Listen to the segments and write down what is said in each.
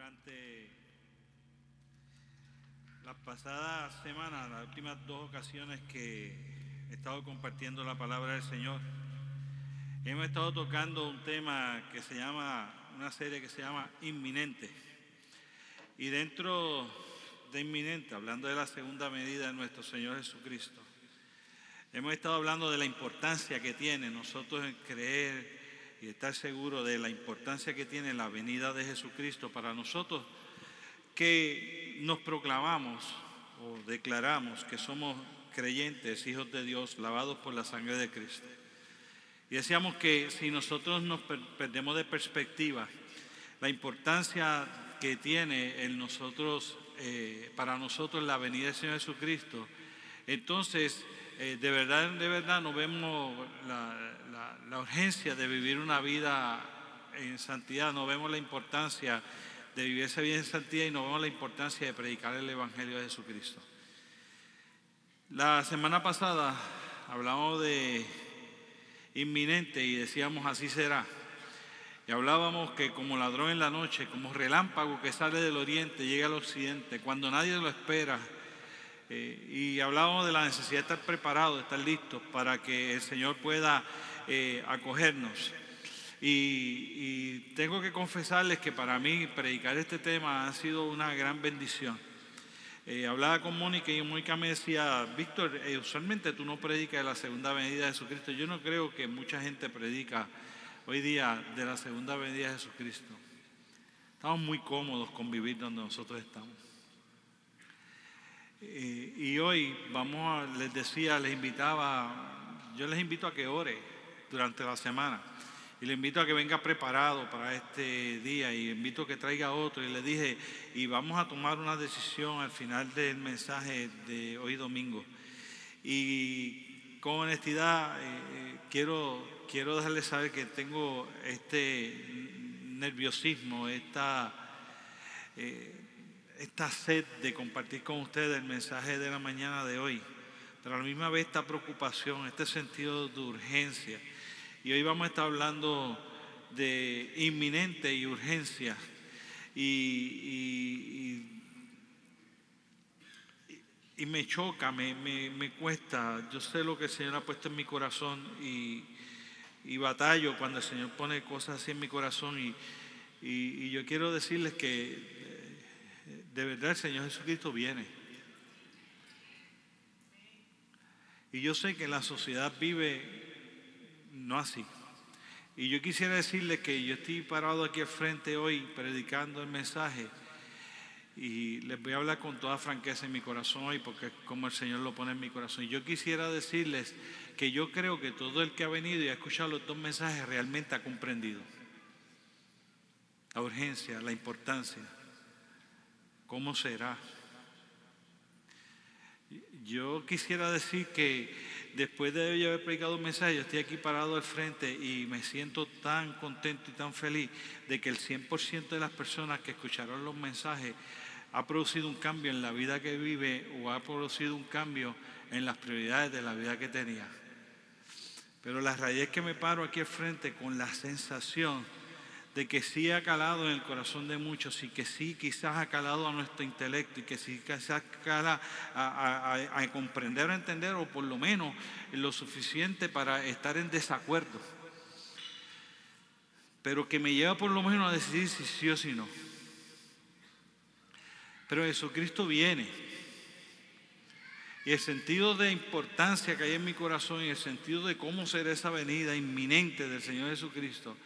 Durante las pasadas semanas, las últimas dos ocasiones que he estado compartiendo la palabra del Señor, hemos estado tocando un tema que se llama, una serie que se llama Inminente. Y dentro de Inminente, hablando de la segunda medida de nuestro Señor Jesucristo, hemos estado hablando de la importancia que tiene nosotros en creer y estar seguro de la importancia que tiene la venida de Jesucristo para nosotros que nos proclamamos o declaramos que somos creyentes, hijos de Dios, lavados por la sangre de Cristo. Y decíamos que si nosotros nos perdemos de perspectiva la importancia que tiene en nosotros, eh, para nosotros la venida del Señor Jesucristo, entonces eh, de verdad, de verdad no vemos la, urgencia de vivir una vida en santidad, no vemos la importancia de vivir esa vida en santidad y no vemos la importancia de predicar el Evangelio de Jesucristo. La semana pasada hablamos de inminente y decíamos así será. Y hablábamos que como ladrón en la noche, como relámpago que sale del oriente, llega al occidente, cuando nadie lo espera. Eh, y hablábamos de la necesidad de estar preparados, de estar listos para que el Señor pueda eh, acogernos. Y, tengo que confesarles que para mí predicar este tema ha sido una gran bendición. Eh, hablaba con Mónica y Mónica me decía, Víctor, usualmente tú no predicas de la segunda venida de Jesucristo. Yo no creo que mucha gente predica hoy día de la segunda venida de Jesucristo. Estamos muy cómodos con vivir donde nosotros estamos. Y hoy vamos a, les decía, les invitaba, yo les invito a que ore durante la semana. Y le invito a que venga preparado para este día y invito a que traiga otro. Y le dije, y vamos a tomar una decisión al final del mensaje de hoy domingo. Y con honestidad eh, eh, quiero, quiero dejarles saber que tengo este nerviosismo, esta, eh, esta sed de compartir con ustedes el mensaje de la mañana de hoy. Pero a la misma vez esta preocupación, este sentido de urgencia y hoy vamos a estar hablando de inminente y urgencia. Y, me choca, me, me, cuesta. Yo sé lo que el Señor ha puesto en mi corazón y, y batallo cuando el Señor pone cosas así en mi corazón. Y, yo quiero decirles que de verdad el Señor Jesucristo viene. Y yo sé que la sociedad vive no así. Y yo quisiera decirle que yo estoy parado aquí al frente hoy predicando el mensaje y les voy a hablar con toda franqueza en mi corazón hoy porque es como el Señor lo pone en mi corazón. Yo quisiera decirles que yo creo que todo el que ha venido y ha escuchado los dos mensajes realmente ha comprendido la urgencia, la importancia, cómo será. Yo quisiera decir que después de haber predicado un mensaje, yo estoy aquí parado al frente y me siento tan contento y tan feliz de que el 100% de las personas que escucharon los mensajes ha producido un cambio en la vida que vive o ha producido un cambio en las prioridades de la vida que tenía. Pero la raíz que me paro aquí al frente con la sensación de que sí ha calado en el corazón de muchos y que sí quizás ha calado a nuestro intelecto y que sí quizás cala a, comprender o entender o por lo menos lo suficiente para estar en desacuerdo. Pero que me lleva por lo menos a decidir si sí o si no. Pero Jesucristo viene. Y el sentido de importancia que hay en mi corazón y el sentido de cómo será esa venida inminente del Señor Jesucristo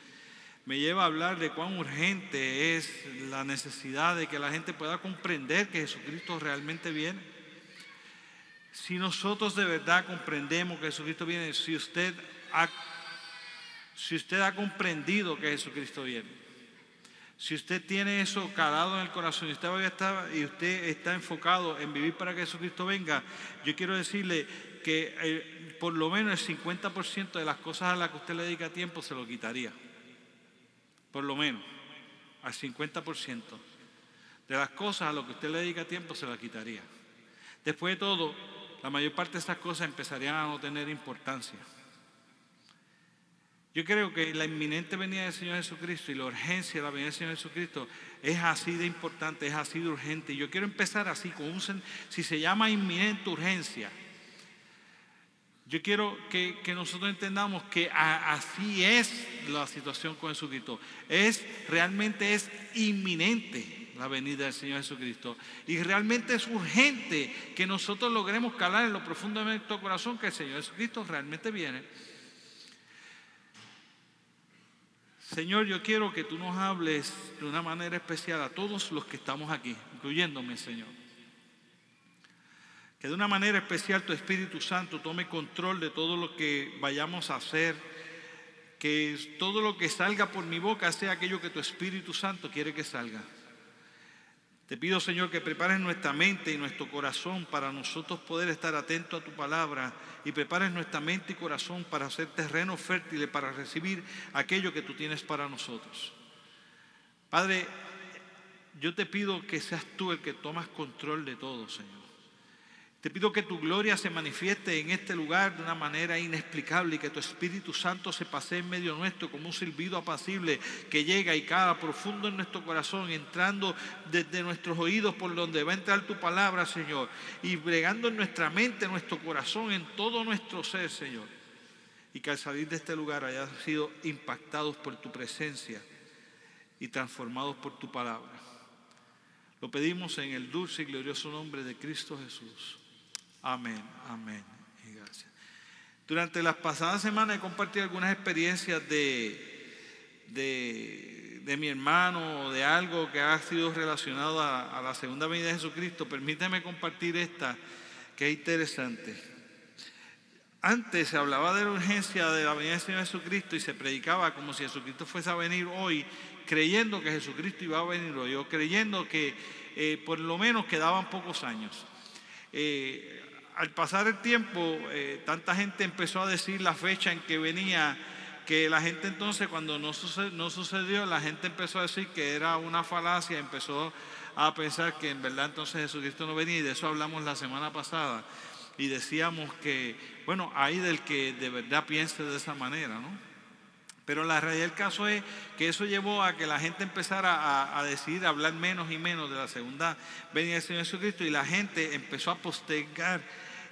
me lleva a hablar de cuán urgente es la necesidad de que la gente pueda comprender que Jesucristo realmente viene. Si nosotros de verdad comprendemos que Jesucristo viene, si usted ha, si usted ha comprendido que Jesucristo viene, si usted tiene eso calado en el corazón y usted, está, y usted está enfocado en vivir para que Jesucristo venga, yo quiero decirle que eh, por lo menos el 50% de las cosas a las que usted le dedica tiempo se lo quitaría por lo menos, al 50% de las cosas a lo que usted le dedica tiempo se la quitaría. Después de todo, la mayor parte de esas cosas empezarían a no tener importancia. Yo creo que la inminente venida del Señor Jesucristo y la urgencia de la venida del Señor Jesucristo es así de importante, es así de urgente. Yo quiero empezar así, con un, si se llama inminente urgencia, yo quiero que, nosotros entendamos que así es la situación con Jesucristo. Es, realmente es inminente la venida del Señor Jesucristo. Y realmente es urgente que nosotros logremos calar en lo profundo de nuestro corazón que el Señor Jesucristo realmente viene. Señor, yo quiero que tú nos hables de una manera especial a todos los que estamos aquí, incluyéndome, Señor. Que de una manera especial tu Espíritu Santo tome control de todo lo que vayamos a hacer. Que todo lo que salga por mi boca sea aquello que tu Espíritu Santo quiere que salga. Te pido, Señor, que prepares nuestra mente y nuestro corazón para nosotros poder estar atentos a tu palabra y prepares nuestra mente y corazón para hacer terreno fértil para recibir aquello que tú tienes para nosotros. Padre, yo te pido que seas tú el que tomas control de todo, Señor. Te pido que tu gloria se manifieste en este lugar de una manera inexplicable y que tu Espíritu Santo se pase en medio nuestro como un silbido apacible que llega y cae profundo en nuestro corazón, entrando desde nuestros oídos por donde va a entrar tu palabra, Señor, y bregando en nuestra mente, en nuestro corazón, en todo nuestro ser, Señor. Y que al salir de este lugar hayamos sido impactados por tu presencia y transformados por tu palabra. Lo pedimos en el dulce y glorioso nombre de Cristo Jesús. Amén, amén y gracias. Durante las pasadas semanas he compartido algunas experiencias de, de, mi hermano o de algo que ha sido relacionado a, a la segunda venida de Jesucristo. Permíteme compartir esta que es interesante. Antes se hablaba de la urgencia de la venida del Señor Jesucristo y se predicaba como si Jesucristo fuese a venir hoy, creyendo que Jesucristo iba a venir hoy, o creyendo que eh, por lo menos quedaban pocos años. Eh, al pasar el tiempo, eh, tanta gente empezó a decir la fecha en que venía, que la gente entonces cuando no sucedió, la gente empezó a decir que era una falacia, empezó a pensar que en verdad entonces Jesucristo no venía y de eso hablamos la semana pasada y decíamos que, bueno, hay del que de verdad piense de esa manera, ¿no? Pero la realidad del caso es que eso llevó a que la gente empezara a, a, decidir hablar menos y menos de la segunda venida del Señor Jesucristo y la gente empezó a postergar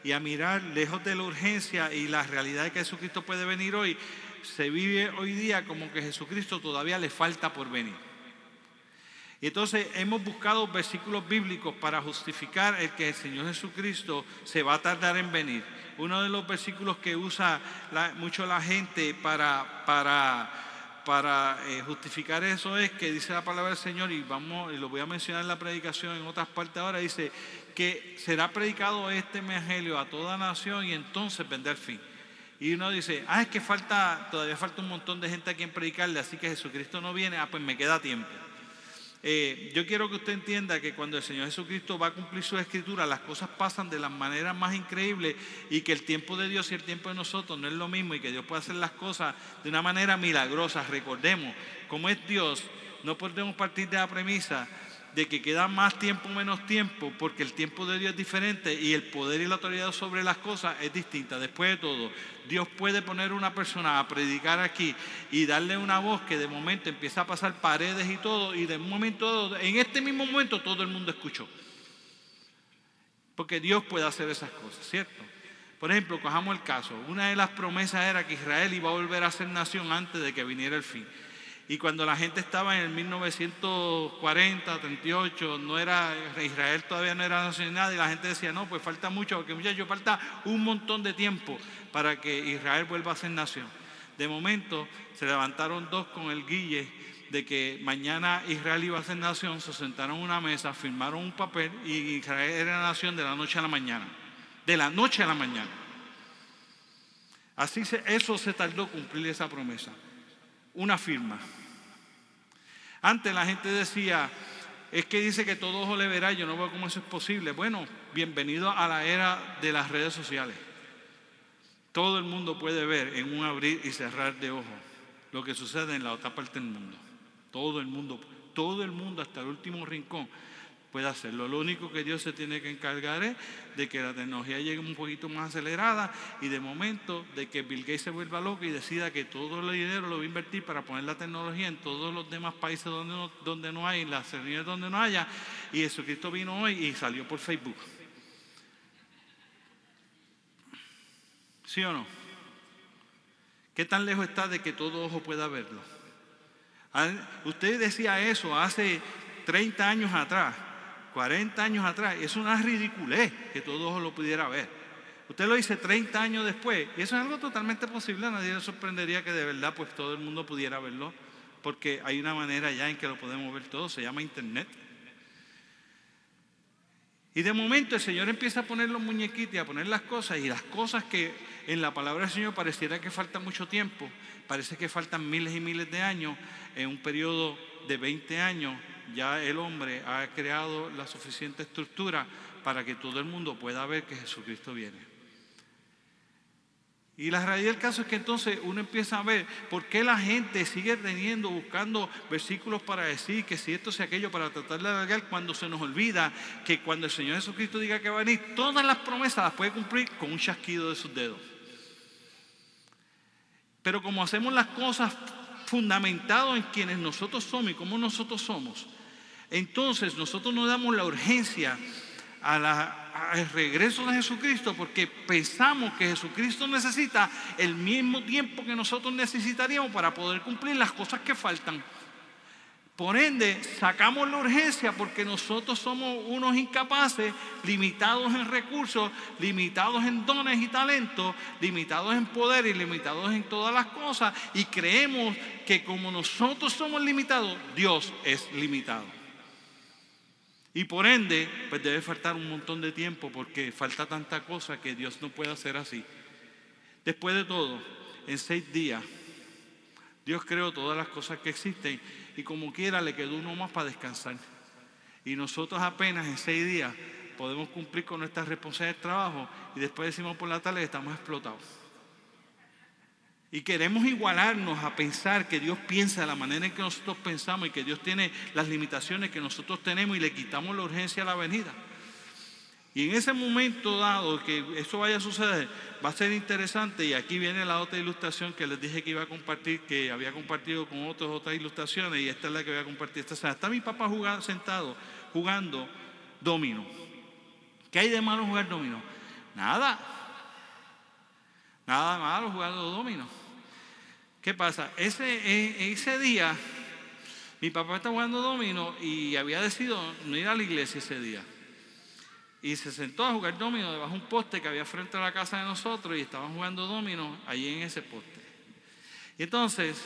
y a mirar lejos de la urgencia y la realidad de que Jesucristo puede venir hoy, se vive hoy día como que Jesucristo todavía le falta por venir. Y entonces hemos buscado versículos bíblicos para justificar el que el Señor Jesucristo se va a tardar en venir. Uno de los versículos que usa mucho la gente para eh, justificar eso es que dice la palabra del Señor, y vamos, y lo voy a mencionar en la predicación en otras partes ahora, dice, que será predicado este evangelio a toda nación y entonces vendrá el fin. Y uno dice, ah, es que falta, todavía falta un montón de gente a quien predicarle, así que Jesucristo no viene, ah, pues me queda tiempo. Eh, yo quiero que usted entienda que cuando el Señor Jesucristo va a cumplir su escritura, las cosas pasan de la manera más increíble y que el tiempo de Dios y el tiempo de nosotros no es lo mismo y que Dios puede hacer las cosas de una manera milagrosa. Recordemos, como es Dios, no podemos partir de la premisa de que queda más tiempo menos tiempo, porque el tiempo de Dios es diferente y el poder y la autoridad sobre las cosas es distinta. Después de todo, Dios puede poner una persona a predicar aquí y darle una voz que de momento empieza a pasar paredes y todo, y de un momento, en este mismo momento todo el mundo escuchó. Porque Dios puede hacer esas cosas, ¿cierto? Por ejemplo, cojamos el caso. Una de las promesas era que Israel iba a volver a ser nación antes de que viniera el fin. Y cuando la gente estaba en el 1940, 38, no era, Israel todavía no era nacional y la gente decía, no, pues falta mucho, porque muchachos, falta un montón de tiempo para que Israel vuelva a ser nación. De momento se levantaron dos con el guille de que mañana Israel iba a ser nación, se sentaron en una mesa, firmaron un papel y Israel era nación de la noche a la mañana. De la noche a la mañana. Así eso se tardó cumplir esa promesa una firma. Antes la gente decía, es que dice que todo ojo le verá, yo no veo cómo eso es posible. Bueno, bienvenido a la era de las redes sociales. Todo el mundo puede ver en un abrir y cerrar de ojos lo que sucede en la otra parte del mundo. Todo el mundo, todo el mundo hasta el último rincón puede hacerlo. Lo único que Dios se tiene que encargar es de que la tecnología llegue un poquito más acelerada y de momento de que Bill Gates se vuelva loco y decida que todo el dinero lo va a invertir para poner la tecnología en todos los demás países donde no, donde no hay, en las regiones donde no haya. Y Jesucristo vino hoy y salió por Facebook. ¿Sí o no? ¿Qué tan lejos está de que todo ojo pueda verlo? Ah, usted decía eso hace 30 años atrás. 40 años atrás. Es una ridiculez que todo lo pudiera ver. Usted lo dice 30 años después. Y eso es algo totalmente posible. Nadie le sorprendería que de verdad pues todo el mundo pudiera verlo. Porque hay una manera ya en que lo podemos ver todo. Se llama Internet. Y de momento el Señor empieza a poner los muñequitos y a poner las cosas. Y las cosas que en la palabra del Señor pareciera que falta mucho tiempo. Parece que faltan miles y miles de años. En un periodo de 20 años ya el hombre ha creado la suficiente estructura para que todo el mundo pueda ver que Jesucristo viene. Y la realidad del caso es que entonces uno empieza a ver por qué la gente sigue teniendo, buscando versículos para decir que si esto, sea aquello, para tratar de alargar, cuando se nos olvida que cuando el Señor Jesucristo diga que va a venir, todas las promesas las puede cumplir con un chasquido de sus dedos. Pero como hacemos las cosas fundamentado en quienes nosotros somos y cómo nosotros somos, entonces nosotros no damos la urgencia al regreso de Jesucristo porque pensamos que Jesucristo necesita el mismo tiempo que nosotros necesitaríamos para poder cumplir las cosas que faltan. Por ende, sacamos la urgencia porque nosotros somos unos incapaces, limitados en recursos, limitados en dones y talentos, limitados en poder y limitados en todas las cosas. Y creemos que como nosotros somos limitados, Dios es limitado. Y por ende, pues debe faltar un montón de tiempo porque falta tanta cosa que Dios no puede hacer así. Después de todo, en seis días, Dios creó todas las cosas que existen y como quiera le quedó uno más para descansar. Y nosotros apenas en seis días podemos cumplir con nuestras responsabilidades de trabajo y después decimos por la tarde que estamos explotados. Y queremos igualarnos a pensar que Dios piensa de la manera en que nosotros pensamos y que Dios tiene las limitaciones que nosotros tenemos y le quitamos la urgencia a la venida. Y en ese momento dado que eso vaya a suceder, va a ser interesante. Y aquí viene la otra ilustración que les dije que iba a compartir, que había compartido con otras otras ilustraciones, y esta es la que voy a compartir esta semana. Está mi papá jugando, sentado jugando domino. ¿Qué hay de malo jugar domino? Nada. Nada malo jugando domino. ¿Qué pasa? Ese, ese día, mi papá estaba jugando domino y había decidido no ir a la iglesia ese día. Y se sentó a jugar domino debajo de un poste que había frente a la casa de nosotros y estaban jugando domino allí en ese poste. Y entonces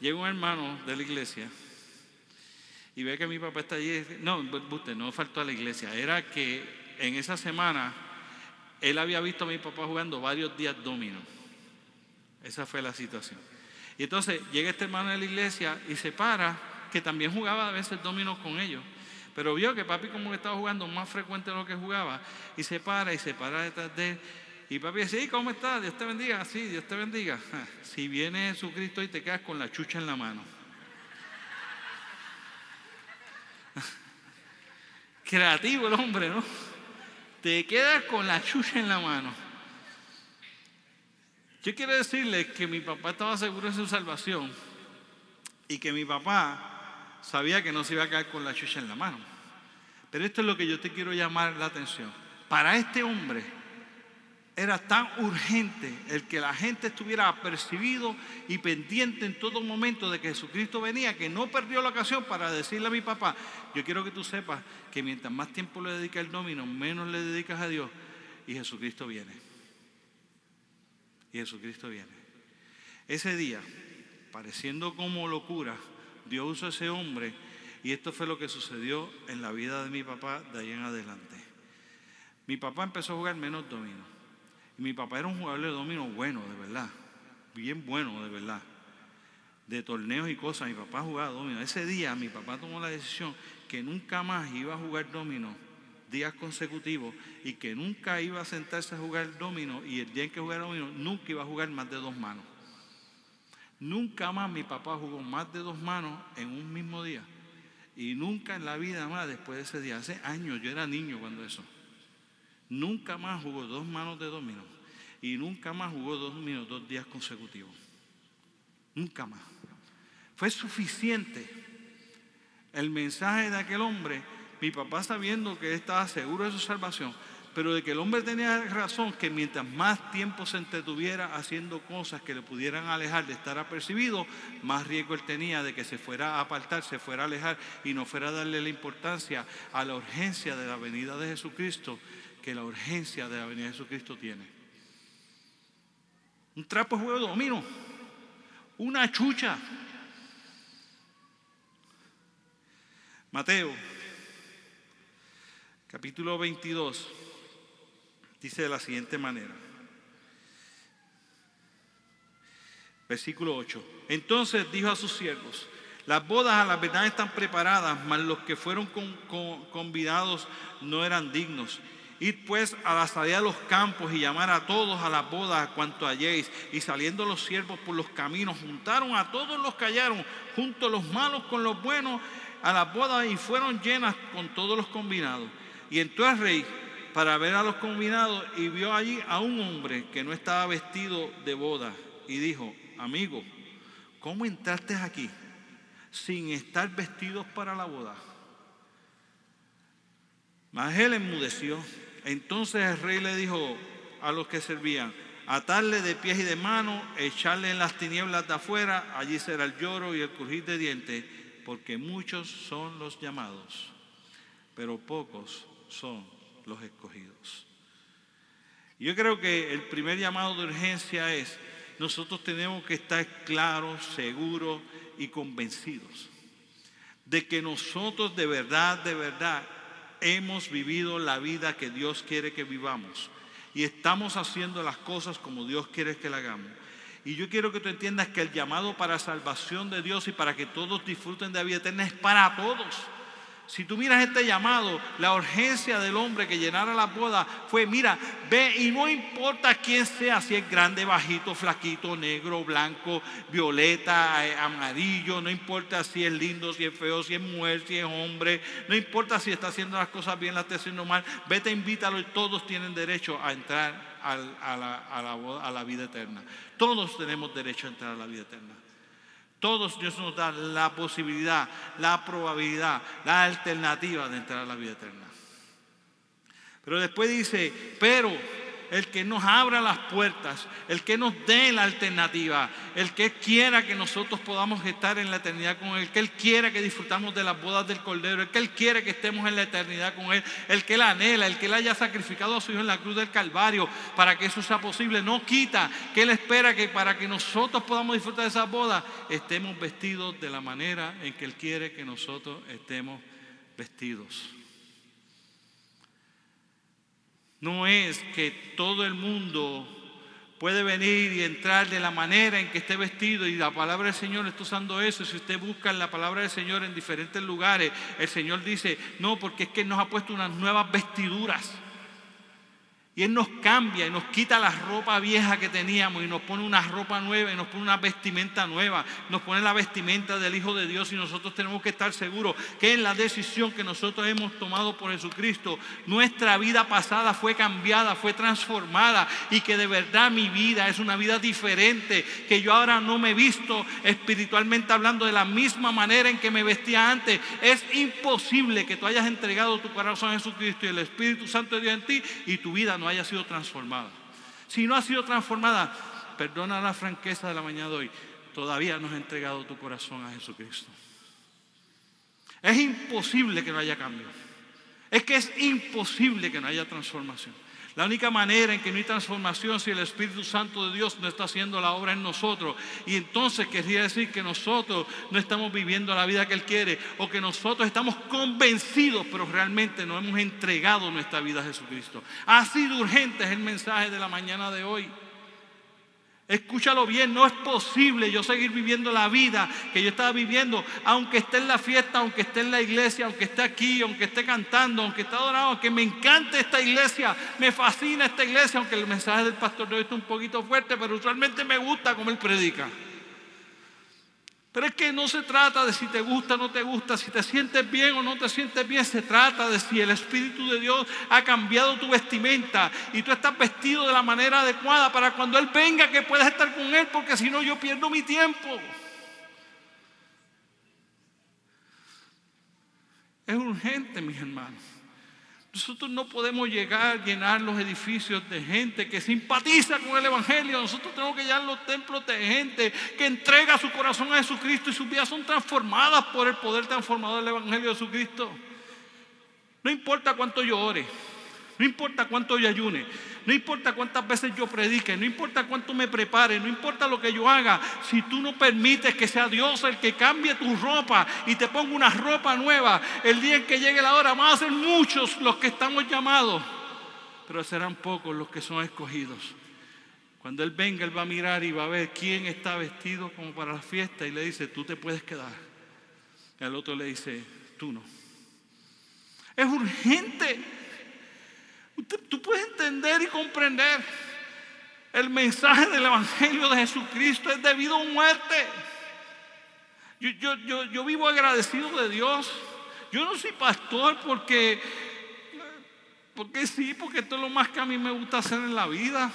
llega un hermano de la iglesia y ve que mi papá está allí. No, usted no faltó a la iglesia. Era que en esa semana él había visto a mi papá jugando varios días domino. Esa fue la situación. Y entonces llega este hermano de la iglesia y se para, que también jugaba a veces dominos con ellos. Pero vio que papi como que estaba jugando más frecuente de lo que jugaba. Y se para y se para detrás de él. Y papi dice, ¿cómo estás? Dios te bendiga. Sí, Dios te bendiga. Si viene Jesucristo y te quedas con la chucha en la mano. Creativo el hombre, ¿no? Te quedas con la chucha en la mano. Yo quiero decirles que mi papá estaba seguro de su salvación y que mi papá sabía que no se iba a caer con la chucha en la mano. Pero esto es lo que yo te quiero llamar la atención. Para este hombre era tan urgente el que la gente estuviera apercibido y pendiente en todo momento de que Jesucristo venía, que no perdió la ocasión para decirle a mi papá, yo quiero que tú sepas que mientras más tiempo le dedica el domino, menos le dedicas a Dios y Jesucristo viene y Jesucristo viene. Ese día, pareciendo como locura, Dios usó a ese hombre y esto fue lo que sucedió en la vida de mi papá de ahí en adelante. Mi papá empezó a jugar menos domino. Y mi papá era un jugador de domino bueno, de verdad. Bien bueno, de verdad. De torneos y cosas. Mi papá jugaba domino. Ese día mi papá tomó la decisión que nunca más iba a jugar domino días consecutivos y que nunca iba a sentarse a jugar domino y el día en que jugara domino nunca iba a jugar más de dos manos. Nunca más mi papá jugó más de dos manos en un mismo día. Y nunca en la vida más, después de ese día, hace años, yo era niño cuando eso, nunca más jugó dos manos de dominó. Y nunca más jugó dos dos días consecutivos. Nunca más. Fue suficiente el mensaje de aquel hombre, mi papá sabiendo que estaba seguro de su salvación, pero de que el hombre tenía razón que mientras más tiempo se entretuviera haciendo cosas que le pudieran alejar de estar apercibido, más riesgo él tenía de que se fuera a apartar, se fuera a alejar y no fuera a darle la importancia a la urgencia de la venida de Jesucristo que la urgencia de la venida de Jesucristo tiene. Un trapo de juego de domino, una chucha. Mateo, capítulo 22 dice de la siguiente manera. Versículo 8. Entonces dijo a sus siervos, las bodas a la verdad están preparadas, mas los que fueron convidados no eran dignos. Id pues a la salida de los campos y llamar a todos a las bodas cuanto halléis. Y saliendo los siervos por los caminos, juntaron a todos los que hallaron, junto los malos con los buenos, a las bodas y fueron llenas con todos los combinados. Y entró el rey para ver a los combinados y vio allí a un hombre que no estaba vestido de boda y dijo, amigo, ¿cómo entraste aquí sin estar vestidos para la boda? Mas él enmudeció. Entonces el rey le dijo a los que servían, atarle de pies y de manos, echarle en las tinieblas de afuera, allí será el lloro y el crujir de dientes, porque muchos son los llamados, pero pocos son los escogidos. Yo creo que el primer llamado de urgencia es, nosotros tenemos que estar claros, seguros y convencidos de que nosotros de verdad, de verdad, hemos vivido la vida que Dios quiere que vivamos y estamos haciendo las cosas como Dios quiere que la hagamos. Y yo quiero que tú entiendas que el llamado para salvación de Dios y para que todos disfruten de la vida eterna es para todos. Si tú miras este llamado, la urgencia del hombre que llenara la boda fue, mira, ve y no importa quién sea, si es grande, bajito, flaquito, negro, blanco, violeta, eh, amarillo, no importa si es lindo, si es feo, si es mujer, si es hombre, no importa si está haciendo las cosas bien, las está haciendo mal, vete, invítalo y todos tienen derecho a entrar a la, a la vida eterna. Todos tenemos derecho a entrar a la vida eterna. Todos Dios nos da la posibilidad, la probabilidad, la alternativa de entrar a la vida eterna. Pero después dice, pero el que nos abra las puertas, el que nos dé la alternativa, el que quiera que nosotros podamos estar en la eternidad con Él, el que Él quiera que disfrutamos de las bodas del Cordero, el que Él quiere que estemos en la eternidad con Él, el que Él anhela, el que Él haya sacrificado a su Hijo en la cruz del Calvario para que eso sea posible, no quita que Él espera que para que nosotros podamos disfrutar de esas bodas, estemos vestidos de la manera en que Él quiere que nosotros estemos vestidos. No es que todo el mundo puede venir y entrar de la manera en que esté vestido y la palabra del Señor está usando eso. Si usted busca la palabra del Señor en diferentes lugares, el Señor dice, no, porque es que nos ha puesto unas nuevas vestiduras. Y Él nos cambia y nos quita la ropa vieja que teníamos y nos pone una ropa nueva y nos pone una vestimenta nueva. Nos pone la vestimenta del Hijo de Dios y nosotros tenemos que estar seguros que en la decisión que nosotros hemos tomado por Jesucristo, nuestra vida pasada fue cambiada, fue transformada y que de verdad mi vida es una vida diferente, que yo ahora no me he visto espiritualmente hablando de la misma manera en que me vestía antes. Es imposible que tú hayas entregado tu corazón a Jesucristo y el Espíritu Santo de Dios en ti y tu vida no haya sido transformada. Si no ha sido transformada, perdona la franqueza de la mañana de hoy, todavía no has entregado tu corazón a Jesucristo. Es imposible que no haya cambio. Es que es imposible que no haya transformación. La única manera en que no hay transformación si el Espíritu Santo de Dios no está haciendo la obra en nosotros. Y entonces querría decir que nosotros no estamos viviendo la vida que Él quiere o que nosotros estamos convencidos, pero realmente no hemos entregado nuestra vida a Jesucristo. Ha sido urgente es el mensaje de la mañana de hoy. Escúchalo bien, no es posible yo seguir viviendo la vida que yo estaba viviendo, aunque esté en la fiesta, aunque esté en la iglesia, aunque esté aquí, aunque esté cantando, aunque esté adorando, aunque me encante esta iglesia, me fascina esta iglesia, aunque el mensaje del pastor de hoy un poquito fuerte, pero usualmente me gusta como él predica. Pero es que no se trata de si te gusta o no te gusta, si te sientes bien o no te sientes bien, se trata de si el Espíritu de Dios ha cambiado tu vestimenta y tú estás vestido de la manera adecuada para cuando Él venga que puedas estar con Él, porque si no yo pierdo mi tiempo. Es urgente, mis hermanos. Nosotros no podemos llegar a llenar los edificios de gente que simpatiza con el Evangelio. Nosotros tenemos que llenar los templos de gente que entrega su corazón a Jesucristo y sus vidas son transformadas por el poder transformador del Evangelio de Jesucristo. No importa cuánto yo ore, no importa cuánto yo ayune, no importa cuántas veces yo predique, no importa cuánto me prepare, no importa lo que yo haga, si tú no permites que sea Dios el que cambie tu ropa y te ponga una ropa nueva, el día en que llegue la hora van a ser muchos los que estamos llamados, pero serán pocos los que son escogidos. Cuando Él venga, Él va a mirar y va a ver quién está vestido como para la fiesta y le dice, tú te puedes quedar. Y al otro le dice, tú no. Es urgente Tú puedes entender y comprender el mensaje del Evangelio de Jesucristo es debido a muerte. Yo, yo, vivo agradecido de Dios. Yo no soy pastor porque, porque sí, porque esto es lo más que a mí me gusta hacer en la vida.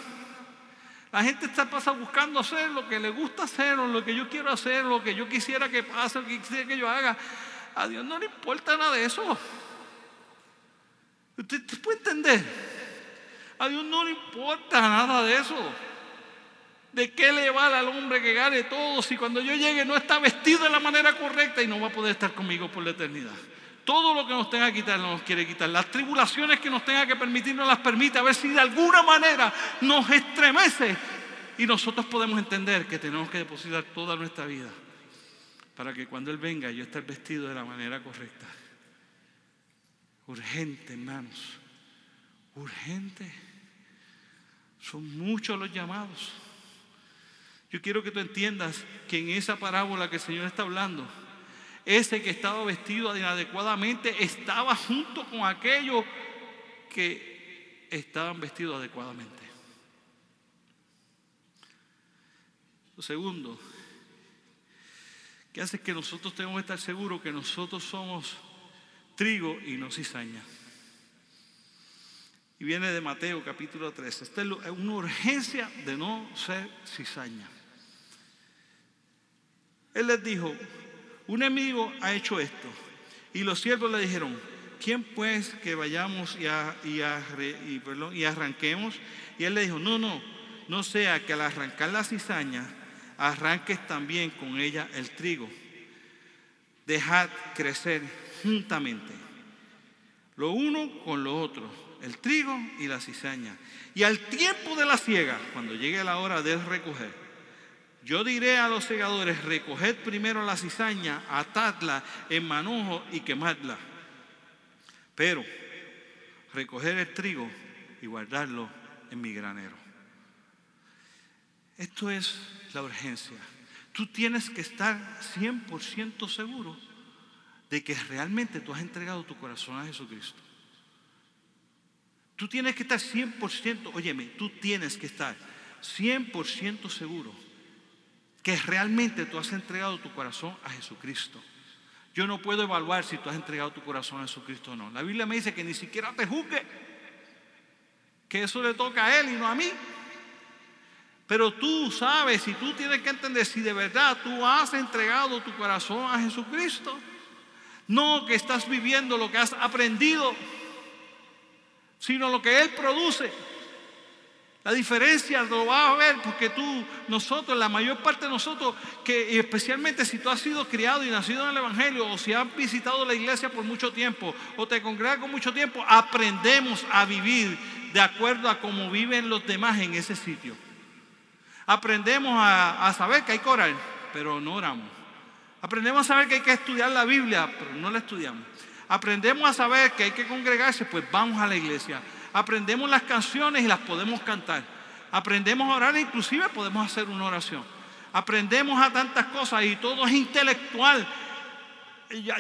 La gente está pasa buscando hacer lo que le gusta hacer, o lo que yo quiero hacer, lo que yo quisiera que pase, lo que quisiera que yo haga. A Dios no le importa nada de eso. ¿Usted, puede entender? A Dios no le importa nada de eso. ¿De qué le vale al hombre que gane todo si cuando yo llegue no está vestido de la manera correcta y no va a poder estar conmigo por la eternidad? Todo lo que nos tenga que quitar, nos quiere quitar. Las tribulaciones que nos tenga que permitir, nos las permite. A ver si de alguna manera nos estremece. Y nosotros podemos entender que tenemos que depositar toda nuestra vida para que cuando Él venga yo esté vestido de la manera correcta. Urgente, hermanos. Urgente. Son muchos los llamados. Yo quiero que tú entiendas que en esa parábola que el Señor está hablando, ese que estaba vestido inadecuadamente estaba junto con aquellos que estaban vestidos adecuadamente. Lo segundo, que hace que nosotros tengamos que estar seguros que nosotros somos trigo y no cizaña. Y viene de Mateo capítulo 3. Esta es una urgencia de no ser cizaña. Él les dijo, un enemigo ha hecho esto. Y los siervos le dijeron, ¿quién pues que vayamos y, y, y, arranquemos? Y él le dijo, no, no, no sea que al arrancar la cizaña, arranques también con ella el trigo. Dejad crecer juntamente. Lo uno con lo otro, el trigo y la cizaña. Y al tiempo de la siega, cuando llegue la hora de recoger, yo diré a los segadores, recoged primero la cizaña, atadla en manojo y quemadla. Pero recoger el trigo y guardarlo en mi granero. Esto es la urgencia. Tú tienes que estar 100% seguro de que realmente tú has entregado tu corazón a Jesucristo. Tú tienes que estar 100%, óyeme, tú tienes que estar 100% seguro que realmente tú has entregado tu corazón a Jesucristo. Yo no puedo evaluar si tú has entregado tu corazón a Jesucristo o no. La Biblia me dice que ni siquiera te juzgue, que eso le toca a Él y no a mí. Pero tú sabes y tú tienes que entender si de verdad tú has entregado tu corazón a Jesucristo. No que estás viviendo lo que has aprendido, sino lo que Él produce. La diferencia lo vas a ver porque tú, nosotros, la mayor parte de nosotros, que especialmente si tú has sido criado y nacido en el Evangelio, o si has visitado la iglesia por mucho tiempo, o te congregas con mucho tiempo, aprendemos a vivir de acuerdo a cómo viven los demás en ese sitio. Aprendemos a, a saber que hay orar, pero no oramos. Aprendemos a saber que hay que estudiar la Biblia, pero no la estudiamos. Aprendemos a saber que hay que congregarse, pues vamos a la iglesia. Aprendemos las canciones y las podemos cantar. Aprendemos a orar, e inclusive podemos hacer una oración. Aprendemos a tantas cosas y todo es intelectual.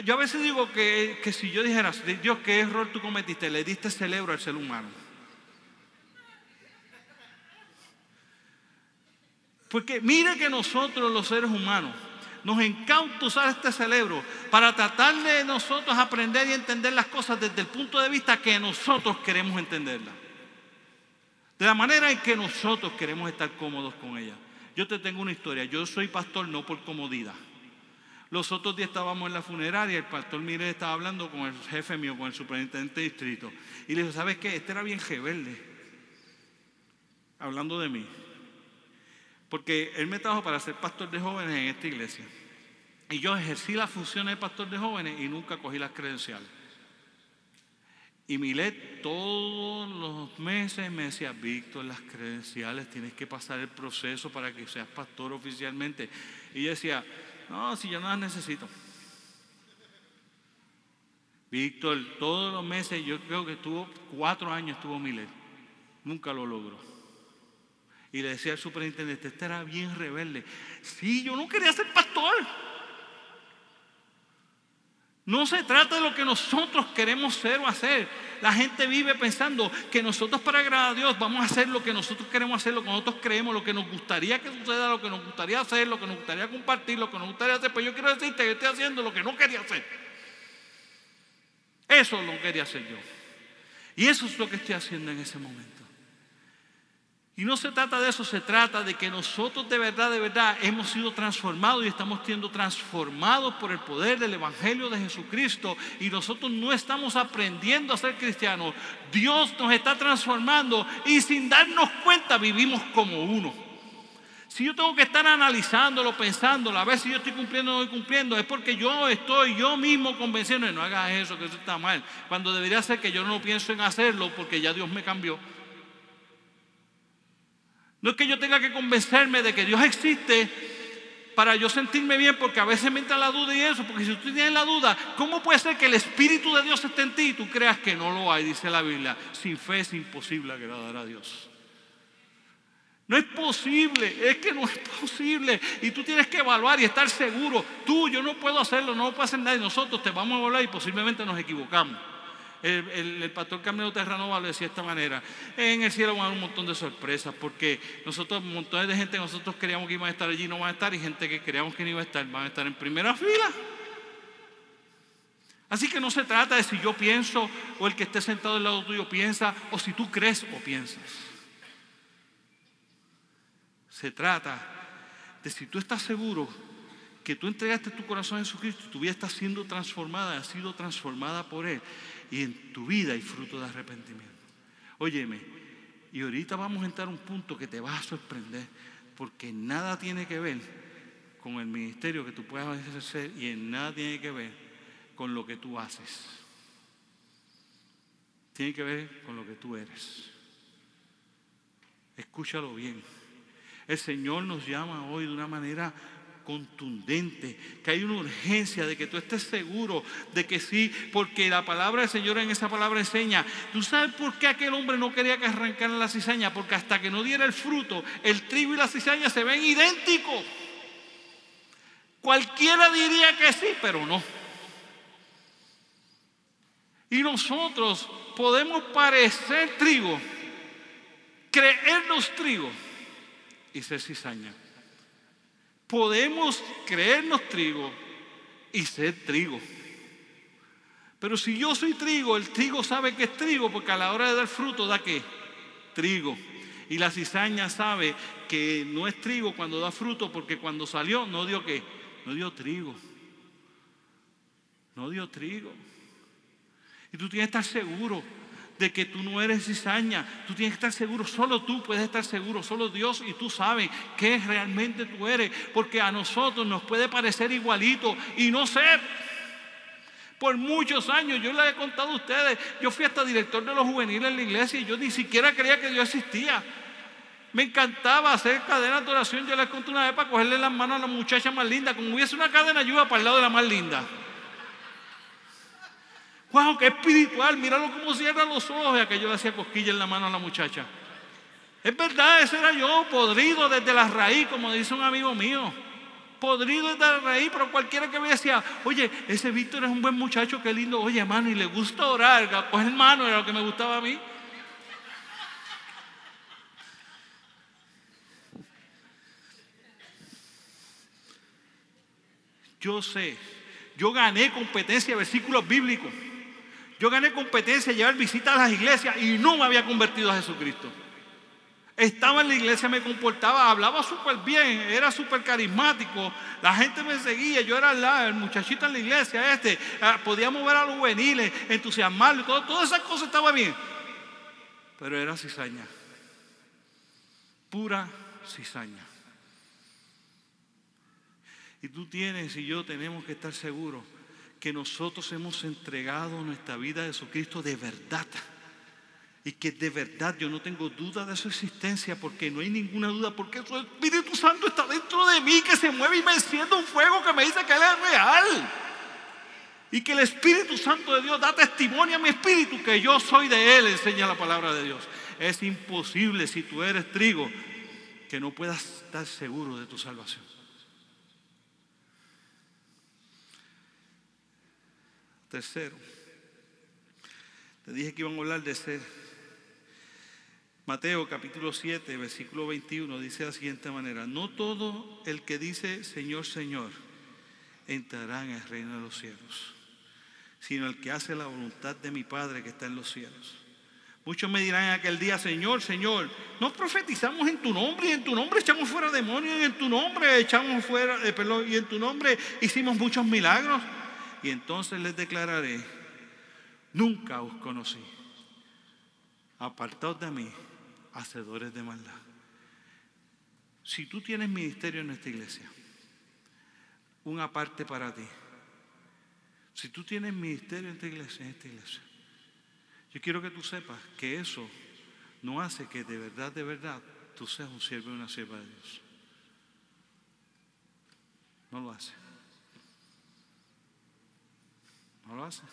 Yo a veces digo que, que si yo dijera, Dios, ¿qué error tú cometiste? Le diste cerebro al ser humano. Porque mire que nosotros los seres humanos Nos encanta usar este cerebro para tratar de nosotros aprender y entender las cosas desde el punto de vista que nosotros queremos entenderlas. De la manera en que nosotros queremos estar cómodos con ella. Yo te tengo una historia. Yo soy pastor no por comodidad. Los otros días estábamos en la funeraria, el pastor Mire estaba hablando con el jefe mío, con el superintendente de distrito. Y le dijo, ¿sabes qué? Este era bien rebelde. Hablando de mí. Porque él me trajo para ser pastor de jóvenes en esta iglesia. Y yo ejercí la función de pastor de jóvenes y nunca cogí las credenciales. Y Milet todos los meses me decía, Víctor, las credenciales, tienes que pasar el proceso para que seas pastor oficialmente. Y yo decía, no, si yo no las necesito. Víctor, todos los meses, yo creo que estuvo, cuatro años estuvo Milet. Nunca lo logró. Y le decía al superintendente, este era bien rebelde. Sí, yo no quería ser pastor. No se trata de lo que nosotros queremos ser o hacer. La gente vive pensando que nosotros para agradar a Dios vamos a hacer lo que nosotros queremos hacer, lo que nosotros creemos, lo que nos gustaría que suceda, lo que nos gustaría hacer, lo que nos gustaría compartir, lo que nos gustaría hacer. Pues yo quiero decirte que estoy haciendo lo que no quería hacer. Eso lo quería hacer yo. Y eso es lo que estoy haciendo en ese momento. Y no se trata de eso, se trata de que nosotros de verdad, de verdad hemos sido transformados y estamos siendo transformados por el poder del Evangelio de Jesucristo y nosotros no estamos aprendiendo a ser cristianos. Dios nos está transformando y sin darnos cuenta vivimos como uno. Si yo tengo que estar analizándolo, pensándolo, a ver si yo estoy cumpliendo o no estoy cumpliendo, es porque yo estoy yo mismo convenciendo, no hagas eso, que eso está mal. Cuando debería ser que yo no pienso en hacerlo porque ya Dios me cambió. No es que yo tenga que convencerme de que Dios existe para yo sentirme bien, porque a veces me entra la duda y eso, porque si tú tienes la duda, ¿cómo puede ser que el Espíritu de Dios esté en ti y tú creas que no lo hay? Dice la Biblia, sin fe es imposible agradar a Dios. No es posible, es que no es posible. Y tú tienes que evaluar y estar seguro. Tú, yo no puedo hacerlo, no lo puede hacer nadie. Nosotros te vamos a evaluar y posiblemente nos equivocamos. El, pastor Carmelo Terranova lo decía de esta manera. En el cielo van a haber un montón de sorpresas porque nosotros, un montón de gente nosotros queríamos que iban a estar allí no van a estar y gente que creíamos que no iba a estar van a estar en primera fila. Así que no se trata de si yo pienso o el que esté sentado al lado tuyo piensa o si tú crees o piensas. Se trata de si tú estás seguro que tú entregaste tu corazón a Jesucristo y tu vida está siendo transformada, ha sido transformada por Él y en tu vida hay fruto de arrepentimiento. Óyeme, y ahorita vamos a entrar a un punto que te va a sorprender, porque nada tiene que ver con el ministerio que tú puedas ejercer y en nada tiene que ver con lo que tú haces. Tiene que ver con lo que tú eres. Escúchalo bien. El Señor nos llama hoy de una manera contundente, que hay una urgencia de que tú estés seguro de que sí, porque la palabra del Señor en esa palabra enseña. ¿Tú sabes por qué aquel hombre no quería que arrancaran la cizaña? Porque hasta que no diera el fruto, el trigo y la cizaña se ven idénticos. Cualquiera diría que sí, pero no. Y nosotros podemos parecer trigo, creernos trigo y ser cizaña. Podemos creernos trigo y ser trigo. Pero si yo soy trigo, el trigo sabe que es trigo porque a la hora de dar fruto da qué? Trigo. Y la cizaña sabe que no es trigo cuando da fruto porque cuando salió no dio qué? No dio trigo. No dio trigo. Y tú tienes que estar seguro de que tú no eres cizaña. Tú tienes que estar seguro, solo tú puedes estar seguro, solo Dios y tú sabes qué realmente tú eres, porque a nosotros nos puede parecer igualito y no ser. Por muchos años, yo les he contado a ustedes, yo fui hasta director de los juveniles en la iglesia y yo ni siquiera creía que Dios existía. Me encantaba hacer cadenas de oración. Yo les conté una vez para cogerle las manos a la muchacha más linda, como hubiese una cadena, yo para el lado de la más linda. ¡Wow! ¡Qué espiritual! Míralo cómo cierra los ojos. Y aquello le hacía cosquilla en la mano a la muchacha. Es verdad, ese era yo, podrido desde la raíz, como dice un amigo mío. Podrido desde la raíz, pero cualquiera que me decía, oye, ese Víctor es un buen muchacho, qué lindo. Oye, hermano, y le gusta orar. Pues hermano, era lo que me gustaba a mí. Yo sé, yo gané competencia versículos bíblicos. Yo gané competencia llevar visitas a las iglesias y no me había convertido a Jesucristo. Estaba en la iglesia, me comportaba, hablaba súper bien, era súper carismático. La gente me seguía, yo era el, muchachito en la iglesia, este, ah, podía mover a los juveniles, entusiasmarlo todo, todas esas cosas estaban bien. Pero era cizaña, pura cizaña. Y tú tienes y yo tenemos que estar seguros que nosotros hemos entregado nuestra vida a Jesucristo de verdad. Y que de verdad yo no tengo duda de su existencia porque no hay ninguna duda porque su Espíritu Santo está dentro de mí que se mueve y me enciende un fuego que me dice que Él es real. Y que el Espíritu Santo de Dios da testimonio a mi espíritu que yo soy de Él, enseña la palabra de Dios. Es imposible si tú eres trigo que no puedas estar seguro de tu salvación. Tercero, te dije que iban a hablar de ser Mateo capítulo 7, versículo 21 dice de la siguiente manera, no todo el que dice Señor, Señor, entrará en el reino de los cielos, sino el que hace la voluntad de mi Padre que está en los cielos. Muchos me dirán en aquel día, Señor, Señor, no profetizamos en tu nombre y en tu nombre echamos fuera demonios y en tu nombre echamos fuera, eh, perdón, y en tu nombre hicimos muchos milagros. Y entonces les declararé, nunca os conocí. Apartaos de mí, hacedores de maldad. Si tú tienes ministerio en esta iglesia, una parte para ti. Si tú tienes ministerio en esta iglesia, en esta iglesia, yo quiero que tú sepas que eso no hace que de verdad, de verdad, tú seas un siervo y una sierva de Dios. No lo hace. No lo hace.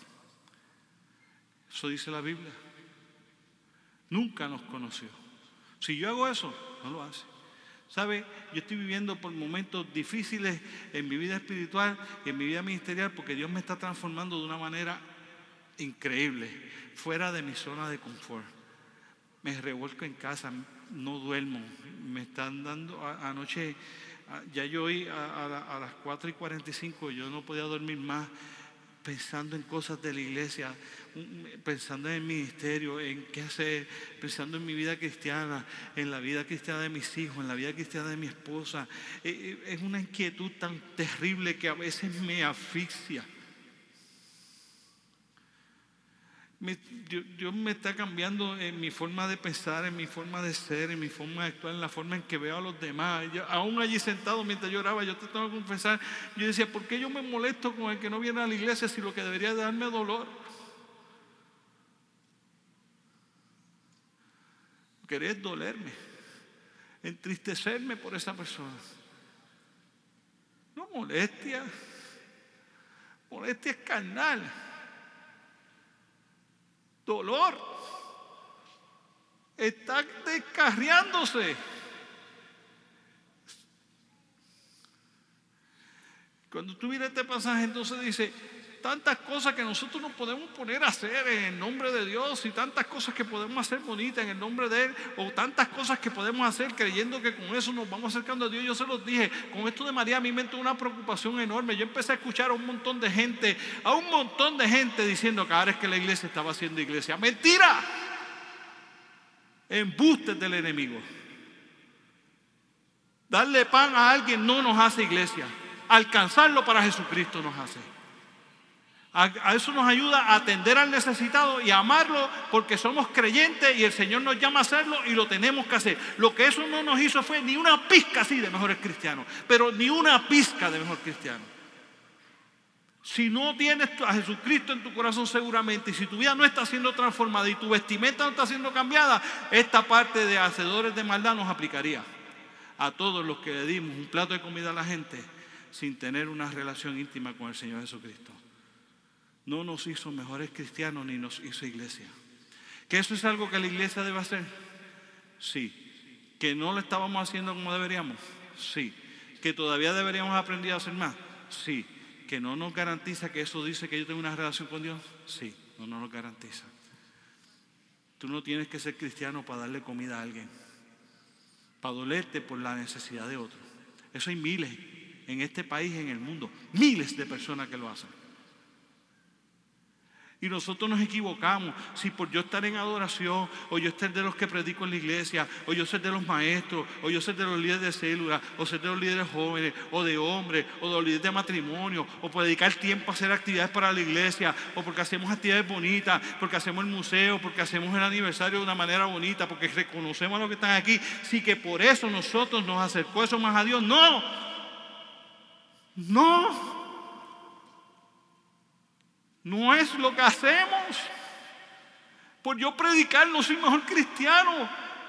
Eso dice la Biblia. Nunca nos conoció. Si yo hago eso, no lo hace. ¿Sabe? Yo estoy viviendo por momentos difíciles en mi vida espiritual y en mi vida ministerial porque Dios me está transformando de una manera increíble, fuera de mi zona de confort. Me revuelco en casa, no duermo. Me están dando, anoche, ya yo hoy a, a las 4 y 45, yo no podía dormir más pensando en cosas de la iglesia, pensando en el ministerio, en qué hacer, pensando en mi vida cristiana, en la vida cristiana de mis hijos, en la vida cristiana de mi esposa. Eh, eh, es una inquietud tan terrible que a veces me asfixia. Dios, me está cambiando en mi forma de pensar, en mi forma de ser, en mi forma de actuar, en la forma en que veo a los demás. aún allí sentado mientras yo oraba, yo te tengo que confesar, yo decía, ¿por qué yo me molesto con el que no viene a la iglesia si lo que debería darme dolor? Querer dolerme, entristecerme por esa persona. No molestia, molestia es carnal dolor. Está descarriándose. Cuando tú miras este pasaje, entonces dice, tantas cosas que nosotros nos podemos poner a hacer en el nombre de Dios y tantas cosas que podemos hacer bonitas en el nombre de Él o tantas cosas que podemos hacer creyendo que con eso nos vamos acercando a Dios. Yo se los dije, con esto de María a mí me entró una preocupación enorme. Yo empecé a escuchar a un montón de gente, a un montón de gente diciendo que ahora es que la iglesia estaba haciendo iglesia. Mentira. Embustes del enemigo. Darle pan a alguien no nos hace iglesia. Alcanzarlo para Jesucristo nos hace. A, eso nos ayuda a atender al necesitado y a amarlo porque somos creyentes y el Señor nos llama a hacerlo y lo tenemos que hacer. Lo que eso no nos hizo fue ni una pizca así de mejores cristianos, pero ni una pizca de mejor cristiano. Si no tienes a Jesucristo en tu corazón seguramente y si tu vida no está siendo transformada y tu vestimenta no está siendo cambiada, esta parte de hacedores de maldad nos aplicaría a todos los que le dimos un plato de comida a la gente sin tener una relación íntima con el Señor Jesucristo no nos hizo mejores cristianos ni nos hizo iglesia. ¿Que eso es algo que la iglesia debe hacer? Sí. ¿Que no lo estábamos haciendo como deberíamos? Sí. ¿Que todavía deberíamos aprender a hacer más? Sí. ¿Que no nos garantiza que eso dice que yo tengo una relación con Dios? Sí, no nos lo garantiza. Tú no tienes que ser cristiano para darle comida a alguien, para dolerte por la necesidad de otro. Eso hay miles en este país, en el mundo. Miles de personas que lo hacen. Y nosotros nos equivocamos. Si por yo estar en adoración, o yo estar de los que predico en la iglesia, o yo ser de los maestros, o yo ser de los líderes de célula, o ser de los líderes jóvenes, o de hombres, o de los líderes de matrimonio, o por dedicar tiempo a hacer actividades para la iglesia, o porque hacemos actividades bonitas, porque hacemos el museo, porque hacemos el aniversario de una manera bonita, porque reconocemos a los que están aquí. Sí que por eso nosotros nos acercó eso más a Dios. No, no. No es lo que hacemos. Por yo predicar no soy mejor cristiano.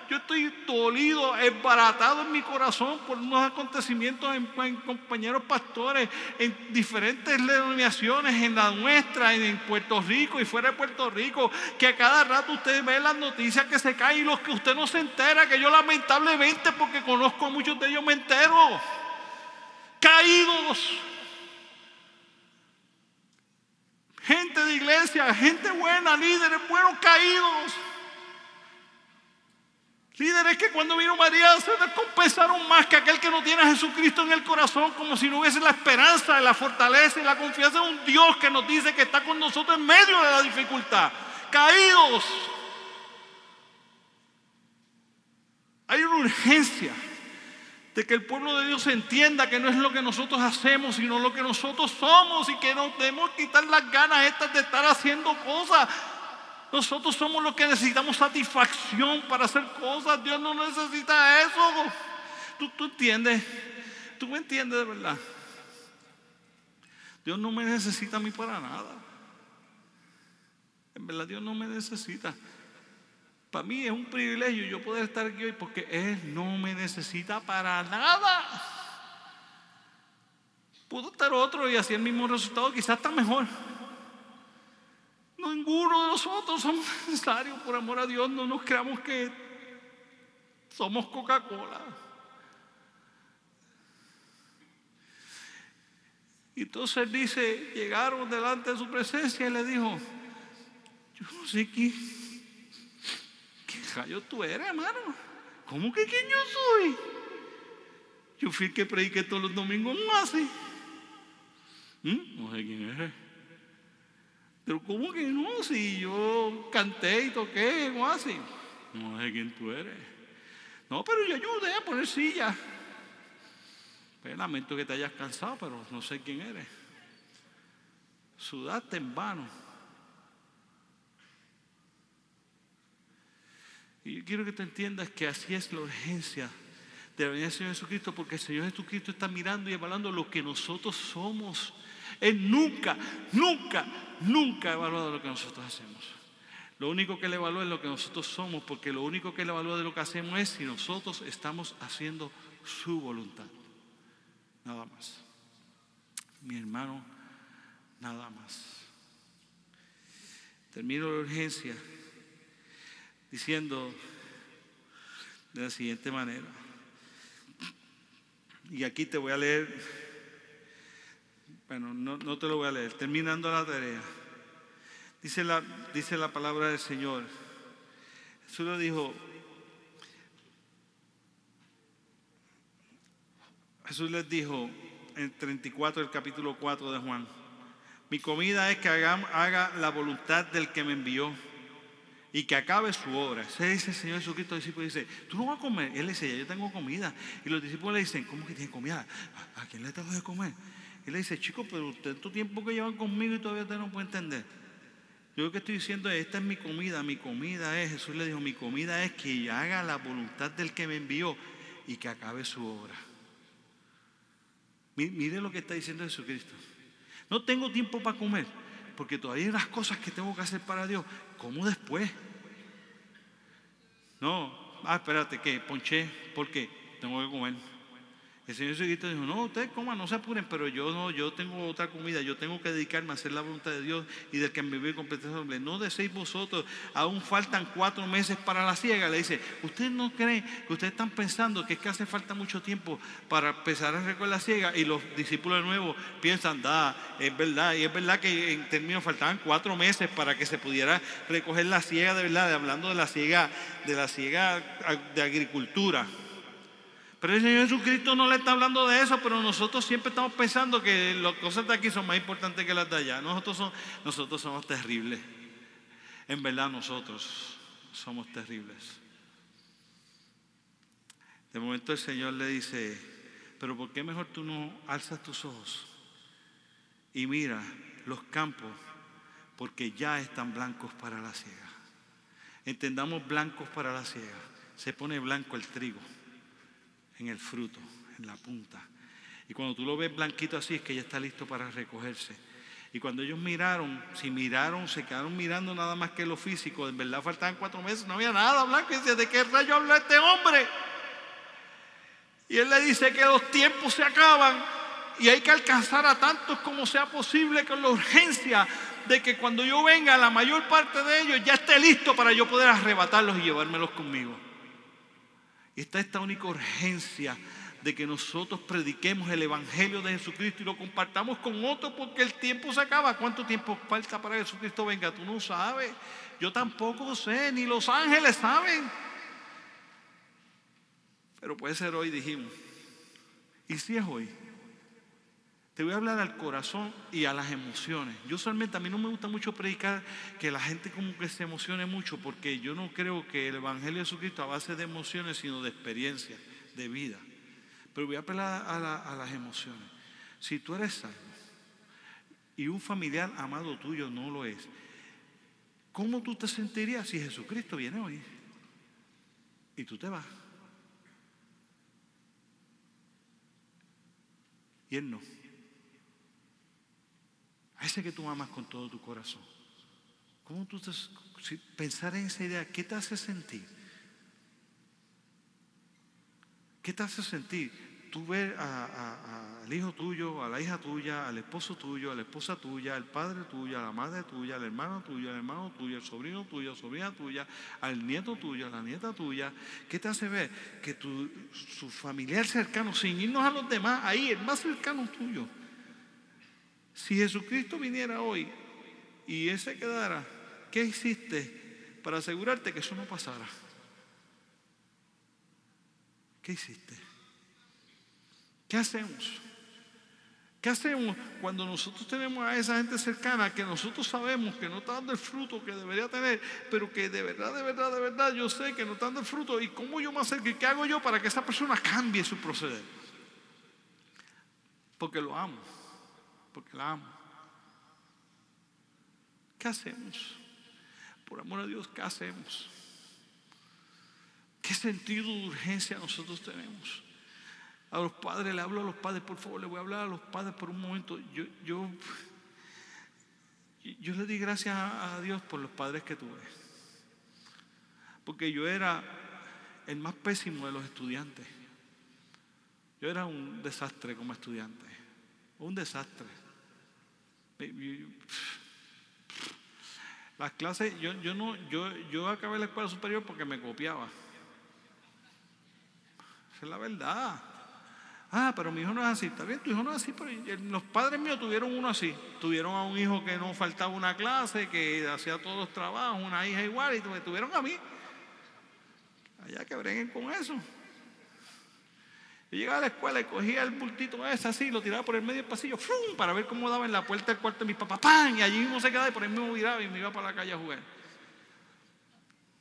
Yo estoy dolido, esbaratado en mi corazón por unos acontecimientos en, compañeros pastores, en diferentes denominaciones, en la nuestra, en, Puerto Rico y fuera de Puerto Rico, que a cada rato ustedes ven las noticias que se caen y los que usted no se entera, que yo lamentablemente, porque conozco a muchos de ellos, me entero. Caídos gente de iglesia, gente buena, líderes buenos caídos. Líderes que cuando vino María se descompensaron más que aquel que no tiene a Jesucristo en el corazón, como si no hubiese la esperanza, la fortaleza y la confianza de un Dios que nos dice que está con nosotros en medio de la dificultad. Caídos. Hay una urgencia de que el pueblo de Dios entienda que no es lo que nosotros hacemos, sino lo que nosotros somos y que nos debemos quitar las ganas estas de estar haciendo cosas. Nosotros somos los que necesitamos satisfacción para hacer cosas. Dios no necesita eso. ¿Tú, tú entiendes? ¿Tú me entiendes de verdad? Dios no me necesita a mí para nada. En verdad Dios no me necesita. Para mí es un privilegio yo poder estar aquí hoy porque Él no me necesita para nada. Pudo estar otro y así el mismo resultado, quizás está mejor. Ninguno de nosotros somos necesarios por amor a Dios. No nos creamos que somos Coca-Cola. Entonces dice, llegaron delante de su presencia y le dijo, yo no sé qué yo tú eres, hermano? ¿Cómo que quién yo soy? Yo fui el que prediqué todos los domingos en Masi. ¿Mm? No sé quién eres. Pero ¿cómo que no? Si yo canté y toqué en Masi. No sé quién tú eres. No, pero yo ayudé a poner silla. Pues lamento que te hayas cansado, pero no sé quién eres. Sudaste en vano. Y yo quiero que te entiendas que así es la urgencia de la venida Señor Jesucristo, porque el Señor Jesucristo está mirando y evaluando lo que nosotros somos. Él nunca, nunca, nunca ha evaluado lo que nosotros hacemos. Lo único que Él evalúa es lo que nosotros somos, porque lo único que Él evalúa de lo que hacemos es si nosotros estamos haciendo su voluntad. Nada más. Mi hermano, nada más. Termino la urgencia diciendo de la siguiente manera. Y aquí te voy a leer, bueno, no, te lo voy a leer, terminando la tarea. Dice la, dice la palabra del Señor. Jesús le dijo, Jesús les dijo en 34 del capítulo 4 de Juan, mi comida es que haga, haga la voluntad del que me envió y que acabe su obra. Se dice el Señor Jesucristo, el discípulo dice, tú no vas a comer. Él le dice, yo tengo comida. Y los discípulos le dicen, ¿cómo que tiene comida? ¿A quién le tengo de comer? Él le dice, chicos, pero usted tu tiempo que llevan conmigo y todavía usted no puede entender. Yo lo que estoy diciendo es, esta es mi comida, mi comida es, Jesús le dijo, mi comida es que haga la voluntad del que me envió y que acabe su obra. Mire lo que está diciendo Jesucristo. No tengo tiempo para comer, porque todavía hay las cosas que tengo que hacer para Dios. ¿Cómo después? No, ah, espérate, ¿qué? Ponché, ¿por qué? Tengo que comer. El Señor Jesucristo dijo, no, ustedes coman, no se apuren, pero yo no, yo tengo otra comida, yo tengo que dedicarme a hacer la voluntad de Dios y del que me vive completamente hombre. No deseéis vosotros, aún faltan cuatro meses para la ciega. Le dice, ¿ustedes no creen que ustedes están pensando que es que hace falta mucho tiempo para empezar a recoger la ciega? Y los discípulos de nuevo piensan, da, es verdad, y es verdad que en términos faltaban cuatro meses para que se pudiera recoger la ciega de verdad, hablando de la ciega, de la ciega de agricultura. Pero el Señor Jesucristo no le está hablando de eso, pero nosotros siempre estamos pensando que las cosas de aquí son más importantes que las de allá. Nosotros, nosotros somos terribles. En verdad nosotros somos terribles. De momento el Señor le dice, pero ¿por qué mejor tú no alzas tus ojos y mira los campos? Porque ya están blancos para la siega. Entendamos blancos para la siega. Se pone blanco el trigo en el fruto, en la punta. Y cuando tú lo ves blanquito así es que ya está listo para recogerse. Y cuando ellos miraron, si miraron, se quedaron mirando nada más que lo físico, en verdad faltaban cuatro meses, no había nada blanco. Y dice, ¿de qué rayo habla este hombre? Y él le dice que los tiempos se acaban y hay que alcanzar a tantos como sea posible con la urgencia de que cuando yo venga, la mayor parte de ellos ya esté listo para yo poder arrebatarlos y llevármelos conmigo. Y está esta única urgencia de que nosotros prediquemos el Evangelio de Jesucristo y lo compartamos con otros porque el tiempo se acaba. ¿Cuánto tiempo falta para que Jesucristo venga? Tú no sabes. Yo tampoco sé, ni los ángeles saben. Pero puede ser hoy, dijimos. ¿Y si es hoy? Te voy a hablar al corazón y a las emociones. Yo solamente a mí no me gusta mucho predicar que la gente como que se emocione mucho porque yo no creo que el Evangelio de Jesucristo a base de emociones, sino de experiencia, de vida. Pero voy a apelar a, las emociones. Si tú eres salvo y un familiar amado tuyo no lo es, ¿cómo tú te sentirías si Jesucristo viene hoy y tú te vas? Y él no ese que tú amas con todo tu corazón. ¿Cómo tú te, si pensar en esa idea, qué te hace sentir? ¿Qué te hace sentir? Tú ver al hijo tuyo, a la hija tuya, al esposo tuyo, a la esposa tuya, al padre tuyo, a la madre tuya, al hermano tuyo, al hermano tuyo, al sobrino tuyo, a la sobrina tuya, al nieto tuyo, a la nieta tuya. ¿Qué te hace ver? Que tu, su familiar cercano, sin irnos a los demás, ahí, el más cercano tuyo, si Jesucristo viniera hoy y ese quedara, ¿qué hiciste para asegurarte que eso no pasara? ¿Qué hiciste? ¿Qué hacemos? ¿Qué hacemos cuando nosotros tenemos a esa gente cercana que nosotros sabemos que no está dando el fruto que debería tener, pero que de verdad, de verdad, de verdad yo sé que no está dando el fruto? ¿Y cómo yo me acerco? ¿Qué hago yo para que esa persona cambie su proceder? Porque lo amo porque la amo. ¿Qué hacemos? Por amor a Dios, ¿qué hacemos? ¿Qué sentido de urgencia nosotros tenemos? A los padres, le hablo a los padres, por favor, le voy a hablar a los padres por un momento. Yo, yo, yo le di gracias a Dios por los padres que tuve. Porque yo era el más pésimo de los estudiantes. Yo era un desastre como estudiante. Un desastre. Las clases, yo, yo no, yo, yo acabé la escuela superior porque me copiaba. Esa es la verdad. Ah, pero mi hijo no es así. Está bien, tu hijo no es así, pero los padres míos tuvieron uno así. Tuvieron a un hijo que no faltaba una clase, que hacía todos los trabajos, una hija igual, y tuvieron a mí. Allá que breguen con eso. Yo llegaba a la escuela y cogía el bultito ese así, lo tiraba por el medio del pasillo, para ver cómo daba en la puerta del cuarto de mi papá, ¡pam! Y allí mismo se quedaba y por ahí mismo viraba y me iba para la calle a jugar.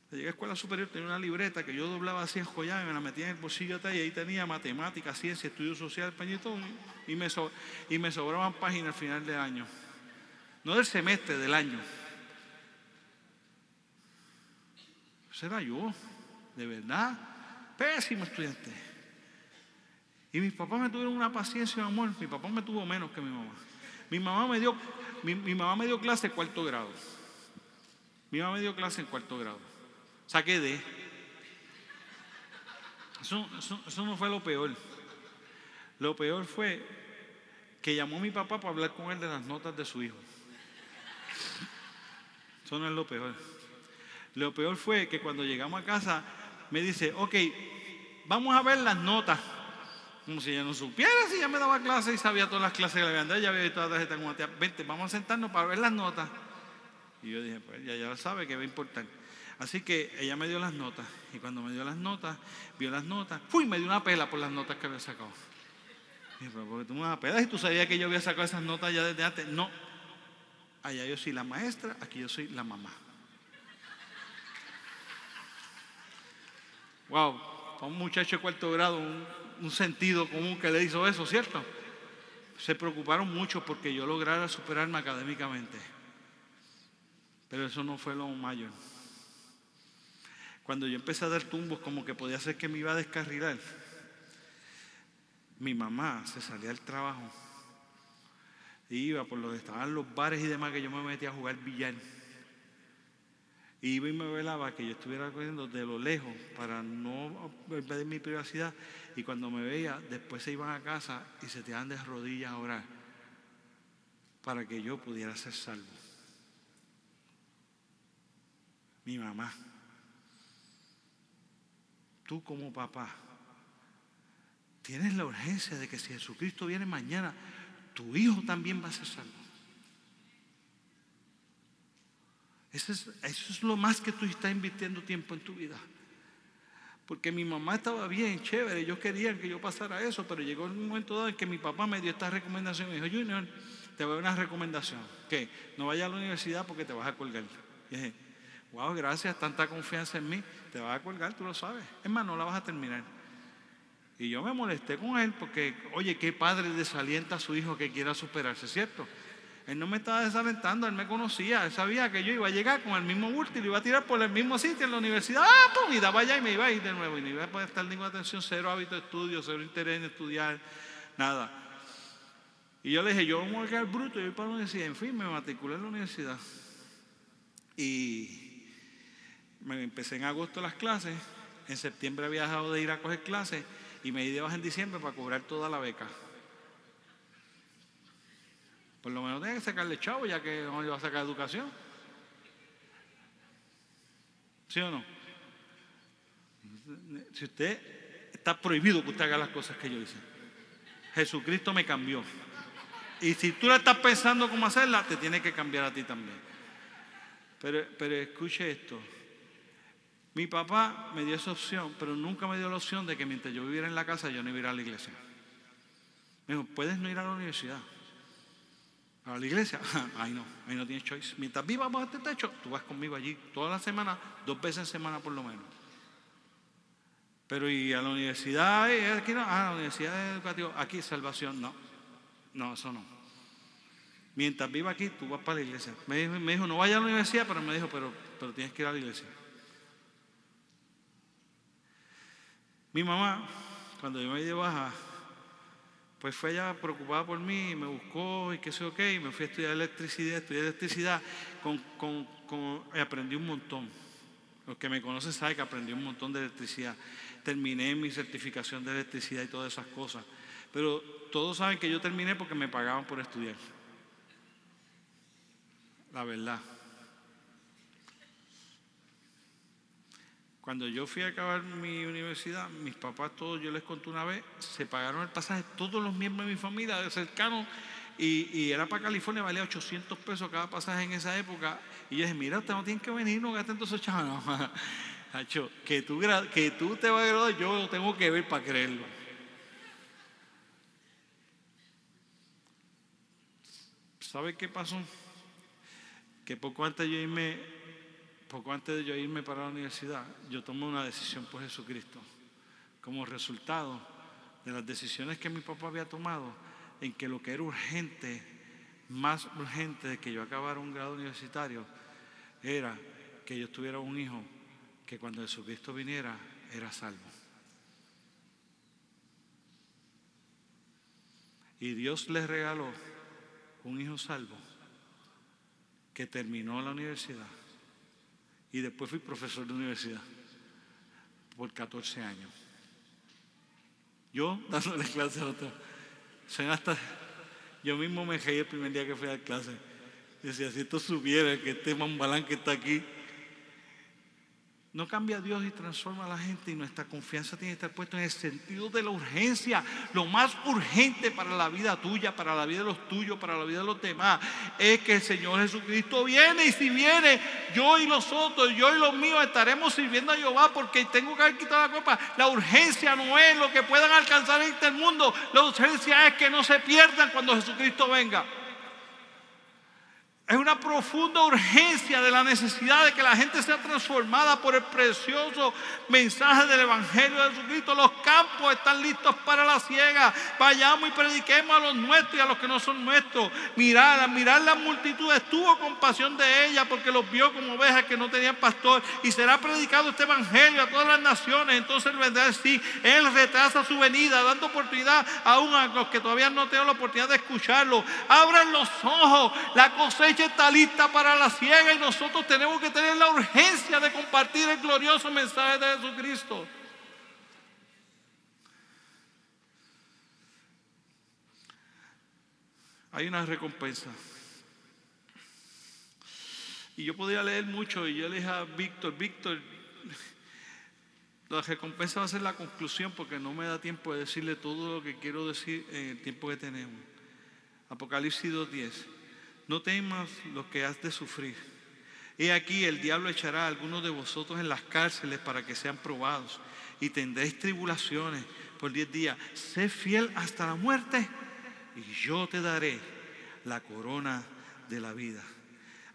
Llegué a la escuela superior, tenía una libreta que yo doblaba así enjollada y me la metía en el bolsillo y ahí tenía matemáticas, ciencia, estudio social, pañito, y me, y sobraban páginas al final del año. No del semestre, del año. Ese era yo, de verdad, pésimo estudiante. Y mis papás me tuvieron una paciencia, amor. Mi papá me tuvo menos que mi mamá. Mi mamá me dio, mi, mamá me dio clase en cuarto grado. Mi mamá me dio clase en cuarto grado. Saqué de. Eso, eso no fue lo peor. Lo peor fue que llamó a mi papá para hablar con él de las notas de su hijo. Eso no es lo peor. Lo peor fue que cuando llegamos a casa me dice, ok, vamos a ver las notas. Como si ella no supiera si ella me daba clases y sabía todas las clases que le habían dado. Ella había visto la tarjeta como Vente, vamos a sentarnos para ver las notas. Y yo dije, pues ya, ya sabe que va a importar. Así que ella me dio las notas. Y cuando me dio las notas, vio las notas, fui, me dio una pela por las notas que había sacado. Y pero porque tú me vas a pelar y tú sabías que yo había sacado esas notas ya desde antes. No. Allá yo soy la maestra, aquí yo soy la mamá. Wow, para un muchacho de cuarto grado, un, un sentido común que le hizo eso, ¿cierto? Se preocuparon mucho porque yo lograra superarme académicamente. Pero eso no fue lo mayor. Cuando yo empecé a dar tumbos como que podía ser que me iba a descarrilar, mi mamá se salía del trabajo iba por donde estaban los bares y demás que yo me metía a jugar billar. Iba y me velaba que yo estuviera corriendo de lo lejos para no perder mi privacidad. Y cuando me veía, después se iban a casa y se tiraban de rodillas a orar para que yo pudiera ser salvo. Mi mamá. Tú como papá tienes la urgencia de que si Jesucristo viene mañana, tu hijo también va a ser salvo. Eso es, eso es lo más que tú estás invirtiendo tiempo en tu vida. Porque mi mamá estaba bien, chévere, ellos querían que yo pasara eso, pero llegó un momento dado en que mi papá me dio esta recomendación. Me dijo, Junior, te voy a dar una recomendación, que no vayas a la universidad porque te vas a colgar. Y dije, wow, gracias, tanta confianza en mí, te vas a colgar, tú lo sabes. Es más, no la vas a terminar. Y yo me molesté con él porque, oye, qué padre desalienta a su hijo que quiera superarse, ¿cierto? Él no me estaba desalentando, él me conocía, él sabía que yo iba a llegar con el mismo bulto y lo iba a tirar por el mismo sitio en la universidad, ¡ah, pum! Y daba allá y me iba a ir de nuevo. Y no iba a poder estar ninguna atención, cero hábito de estudio, cero interés en estudiar, nada. Y yo le dije, yo voy a quedar bruto, yo voy para la universidad. En fin, me matriculé en la universidad. Y me empecé en agosto las clases, en septiembre había dejado de ir a coger clases y me di de baja en diciembre para cobrar toda la beca. Por lo menos tenía que sacarle chavo ya que no iba a sacar educación. ¿Sí o no? Si usted está prohibido que usted haga las cosas que yo hice. Jesucristo me cambió. Y si tú la estás pensando cómo hacerla, te tiene que cambiar a ti también. Pero, pero escuche esto. Mi papá me dio esa opción, pero nunca me dio la opción de que mientras yo viviera en la casa yo no iba a la iglesia. Me dijo, puedes no ir a la universidad. A la iglesia, ahí no, ahí no tienes choice. Mientras vivas bajo este techo, tú vas conmigo allí toda la semana, dos veces en semana por lo menos. Pero y a la universidad, aquí ah, la universidad educativa, aquí salvación, no, no, eso no. Mientras viva aquí, tú vas para la iglesia. Me dijo, me dijo, no vaya a la universidad, pero me dijo, pero, pero tienes que ir a la iglesia. Mi mamá, cuando yo me baja, pues fue ella preocupada por mí, y me buscó y qué sé, ok, y me fui a estudiar electricidad, estudié electricidad, con, con, con, aprendí un montón. Los que me conocen saben que aprendí un montón de electricidad. Terminé mi certificación de electricidad y todas esas cosas. Pero todos saben que yo terminé porque me pagaban por estudiar. La verdad. Cuando yo fui a acabar mi universidad, mis papás todos, yo les conté una vez, se pagaron el pasaje, todos los miembros de mi familia cercanos, y, era para California, valía 800 pesos cada pasaje en esa época. Y yo dije, mira, usted no tiene que venir, no gasten todos esos chavos. No, que tú, que tú te vas a graduar, yo lo tengo que ver para creerlo. ¿Sabe qué pasó? Que poco antes yo irme poco antes de yo irme para la universidad, yo tomé una decisión por Jesucristo. Como resultado de las decisiones que mi papá había tomado, en que lo que era urgente, más urgente de que yo acabara un grado universitario, era que yo tuviera un hijo que cuando Jesucristo viniera era salvo. Y Dios le regaló un hijo salvo que terminó la universidad y después fui profesor de universidad por 14 años. Yo dándole clase a otros. hasta, yo mismo me caí el primer día que fui a clase. Decía, si esto supiera que este mambalán que está aquí, No cambia Dios y transforma a la gente y nuestra confianza tiene que estar puesta en el sentido de la urgencia. Lo más urgente para la vida tuya, para la vida de los tuyos, para la vida de los demás, es que el Señor Jesucristo viene y si viene, yo y los otros, yo y los míos estaremos sirviendo a Jehová porque tengo que haber quitado la copa. La urgencia no es lo que puedan alcanzar en este mundo, la urgencia es que no se pierdan cuando Jesucristo venga. Es una profunda urgencia de la necesidad de que la gente sea transformada por el precioso mensaje del Evangelio de Jesucristo. Los campos están listos para la ciega. Vayamos y prediquemos a los nuestros y a los que no son nuestros. Mirar, mirar la multitud, tuvo compasión de ella porque los vio como ovejas que no tenían pastor. Y será predicado este Evangelio a todas las naciones. Entonces el vendrá sí. Él retrasa su venida, dando oportunidad aún a los que todavía no tienen la oportunidad de escucharlo. Abran los ojos. La cosecha está lista para la ciega y nosotros tenemos que tener la urgencia de compartir el glorioso mensaje de Jesucristo. Hay una recompensa. Y yo podía leer mucho y yo le dije a Víctor, Víctor, la recompensa va a ser la conclusión porque no me da tiempo de decirle todo lo que quiero decir en el tiempo que tenemos. Apocalipsis 2.10 no temas lo que has de sufrir. He aquí el diablo echará a algunos de vosotros en las cárceles para que sean probados y tendréis tribulaciones por diez días. Sé fiel hasta la muerte y yo te daré la corona de la vida.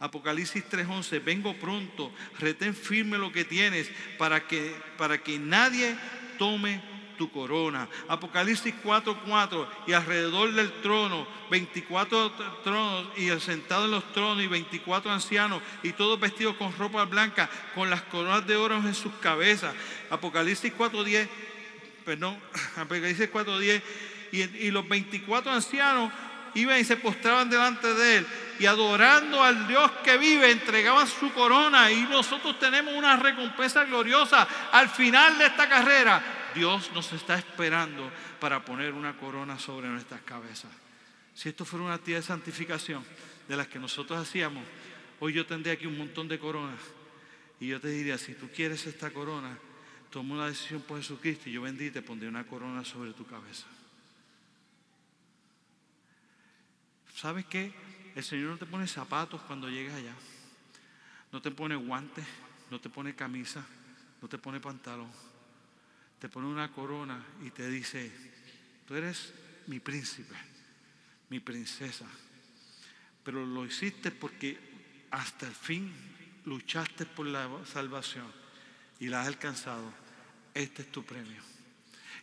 Apocalipsis 3:11, vengo pronto, retén firme lo que tienes para que, para que nadie tome tu corona. Apocalipsis 4:4 y alrededor del trono 24 tronos y el sentado en los tronos y 24 ancianos y todos vestidos con ropa blanca con las coronas de oro en sus cabezas. Apocalipsis 4:10, perdón, Apocalipsis 4:10 y, y los 24 ancianos iban y se postraban delante de él y adorando al Dios que vive, entregaban su corona y nosotros tenemos una recompensa gloriosa al final de esta carrera. Dios nos está esperando para poner una corona sobre nuestras cabezas. Si esto fuera una actividad de santificación de las que nosotros hacíamos, hoy yo tendría aquí un montón de coronas. Y yo te diría, si tú quieres esta corona, toma una decisión por Jesucristo y yo vendí te pondré una corona sobre tu cabeza. ¿Sabes qué? El Señor no te pone zapatos cuando llegues allá. No te pone guantes, no te pone camisa, no te pone pantalón te pone una corona y te dice, tú eres mi príncipe, mi princesa. Pero lo hiciste porque hasta el fin luchaste por la salvación y la has alcanzado. Este es tu premio.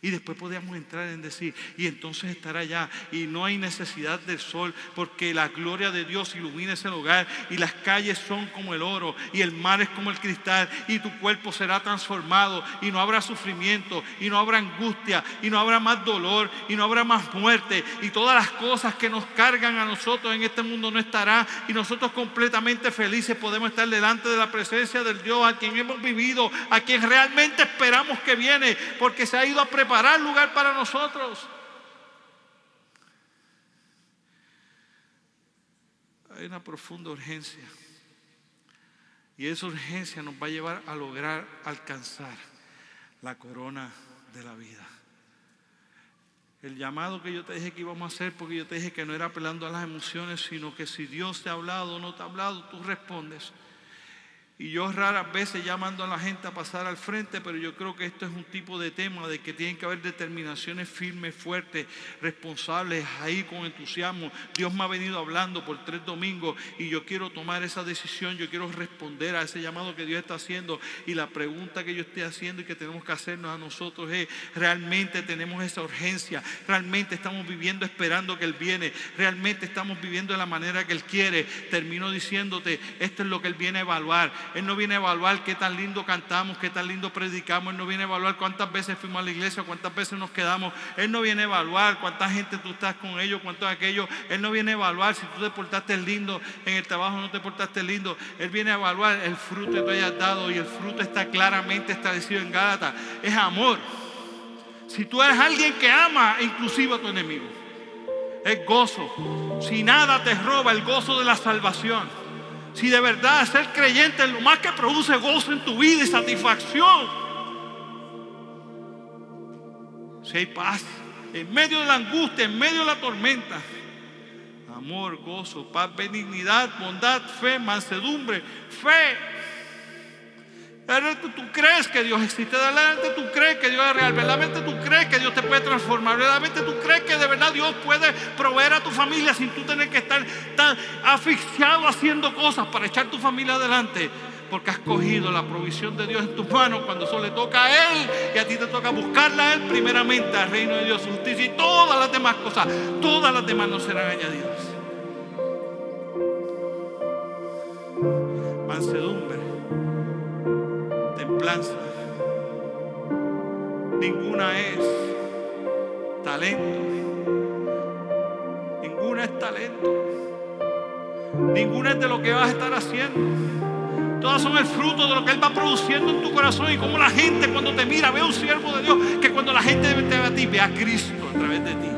Y después podíamos entrar en decir, y entonces estará allá. Y no hay necesidad del sol, porque la gloria de Dios ilumina ese lugar. Y las calles son como el oro, y el mar es como el cristal. Y tu cuerpo será transformado, y no habrá sufrimiento, y no habrá angustia, y no habrá más dolor, y no habrá más muerte. Y todas las cosas que nos cargan a nosotros en este mundo no estará. Y nosotros completamente felices podemos estar delante de la presencia del Dios a quien hemos vivido, a quien realmente esperamos que viene, porque se ha ido a preparar preparar lugar para nosotros. Hay una profunda urgencia. Y esa urgencia nos va a llevar a lograr alcanzar la corona de la vida. El llamado que yo te dije que íbamos a hacer, porque yo te dije que no era apelando a las emociones, sino que si Dios te ha hablado o no te ha hablado, tú respondes. Y yo raras veces llamando a la gente a pasar al frente, pero yo creo que esto es un tipo de tema de que tienen que haber determinaciones firmes, fuertes, responsables, ahí con entusiasmo. Dios me ha venido hablando por tres domingos y yo quiero tomar esa decisión, yo quiero responder a ese llamado que Dios está haciendo. Y la pregunta que yo estoy haciendo y que tenemos que hacernos a nosotros es, ¿realmente tenemos esa urgencia? ¿Realmente estamos viviendo esperando que Él viene? ¿Realmente estamos viviendo de la manera que Él quiere? Termino diciéndote, esto es lo que Él viene a evaluar. Él no viene a evaluar qué tan lindo cantamos, qué tan lindo predicamos. Él no viene a evaluar cuántas veces fuimos a la iglesia, cuántas veces nos quedamos. Él no viene a evaluar cuánta gente tú estás con ellos, cuánto aquello. Él no viene a evaluar si tú te portaste lindo en el trabajo no te portaste lindo. Él viene a evaluar el fruto que tú hayas dado y el fruto está claramente establecido en Gálatas. Es amor. Si tú eres alguien que ama inclusive a tu enemigo, es gozo. Si nada te roba el gozo de la salvación Si de verdad ser creyente es lo más que produce gozo en tu vida y satisfacción. Si hay paz en medio de la angustia, en medio de la tormenta. Amor, gozo, paz, benignidad, bondad, fe, mansedumbre, fe, Tú crees que Dios existe, verdaderamente tú crees que Dios es real, verdaderamente tú crees que Dios te puede transformar, verdaderamente tú crees que de verdad Dios puede proveer a tu familia sin tú tener que estar tan asfixiado haciendo cosas para echar tu familia adelante. Porque has cogido la provisión de Dios en tus manos cuando eso le toca a Él y a ti te toca buscarla a Él primeramente al reino de Dios, justicia y todas las demás cosas, todas las demás no serán añadidas. Ninguna es talento. Ninguna es talento. Ninguna es de lo que vas a estar haciendo. Todas son el fruto de lo que Él va produciendo en tu corazón y como la gente cuando te mira ve a un siervo de Dios, que cuando la gente te ve a ti, ve a Cristo a través de ti.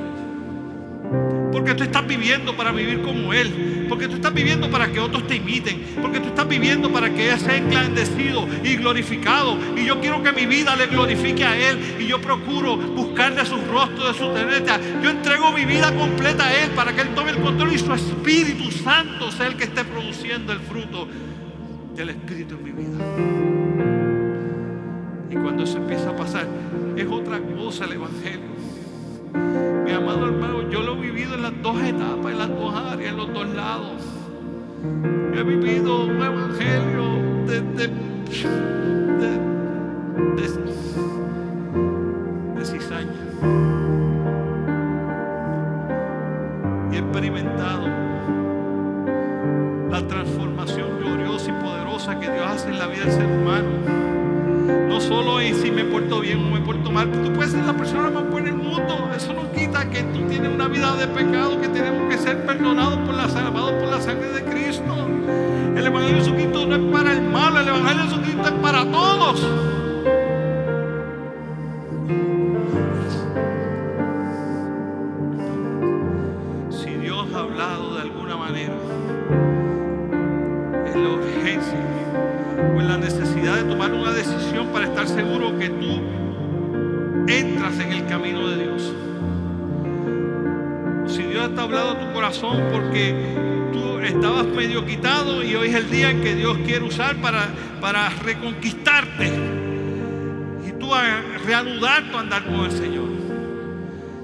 Porque tú estás viviendo para vivir como Él. Porque tú estás viviendo para que otros te imiten. Porque tú estás viviendo para que Él sea enclandecido y glorificado. Y yo quiero que mi vida le glorifique a Él. Y yo procuro buscarle su rostro, de su teneta. Yo entrego mi vida completa a Él para que Él tome el control y su Espíritu Santo sea el que esté produciendo el fruto del Espíritu en mi vida. Y cuando eso empieza a pasar, es otra cosa el Evangelio. Mi amado hermano, yo lo he vivido en las dos etapas, en las dos áreas, en los dos lados. He vivido un evangelio de, de, de, cizaña. Y he experimentado la transformación gloriosa y poderosa que Dios hace en la vida del ser humano solo en si me porto bien o me porto mal. Tú puedes ser la persona más buena del mundo. Eso no quita que tú tienes una vida de pecado, que tenemos que ser perdonados por la, salvados por la sangre de Cristo. El Evangelio de Jesucristo no es para el malo, el Evangelio de Jesucristo es para todos. Si Dios ha hablado de alguna manera para estar seguro que tú entras en el camino de Dios. Si Dios está hablando a tu corazón porque tú estabas medio quitado y hoy es el día que Dios quiere usar para, para reconquistarte y tú a reanudar tu andar con el Señor.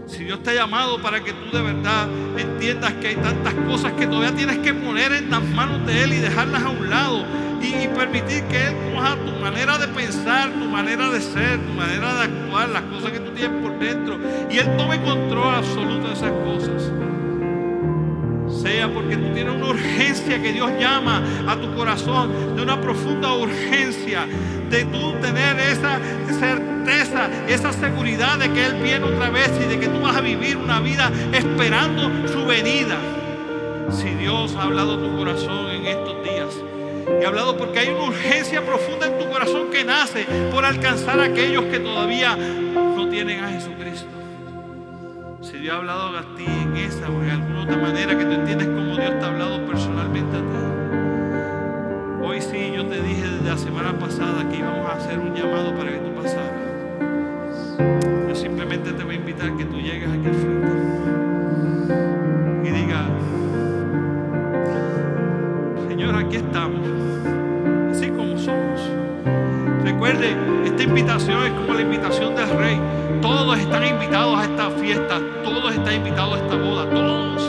Si Dios te ha llamado para que tú de verdad entiendas que hay tantas cosas que todavía tienes que poner en las manos de Él y dejarlas a un lado y, permitir que Él coja tu manera de pensar, tu manera de ser, tu manera de actuar, las cosas que tú tienes por dentro. Y Él tome control absoluto de esas cosas. Sea porque tú tienes una urgencia que Dios llama a tu corazón, de una profunda urgencia, de tú tener esa certeza, esa seguridad de que Él viene otra vez y de que tú vas a vivir una vida esperando su venida. Si Dios ha hablado a tu corazón en estos días, He hablado porque hay una urgencia profunda en tu corazón que nace por alcanzar a aquellos que todavía no tienen a Jesucristo. Si Dios ha hablado a ti en esa o en alguna otra manera que tú entiendes cómo Dios te ha hablado personalmente a ti. Hoy sí, yo te dije desde la semana pasada que íbamos a hacer un llamado para que tú pasaras. Yo simplemente te voy a invitar que tú llegues aquí al frente aquí estamos Recuerde, esta invitación es como la invitación del rey. Todos están invitados a esta fiesta, todos están invitados a esta boda, todos,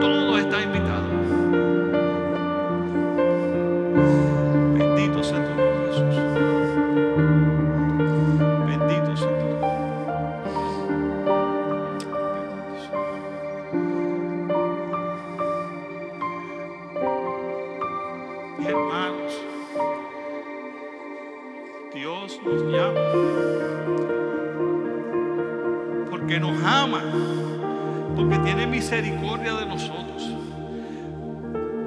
todos están invitados. Porque nos ama. Porque tiene misericordia de nosotros.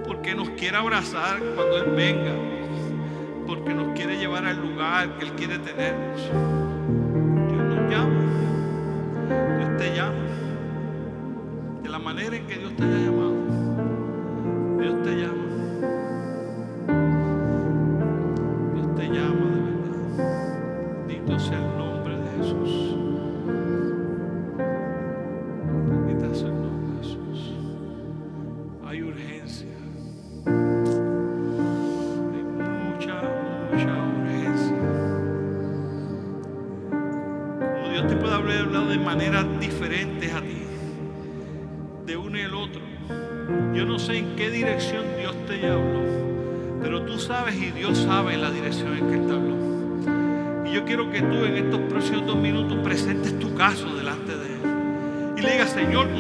Porque nos quiere abrazar cuando Él venga. Porque nos quiere llevar al lugar que Él quiere tenernos. Dios nos llama. Dios te llama. De la manera en que Dios te llama.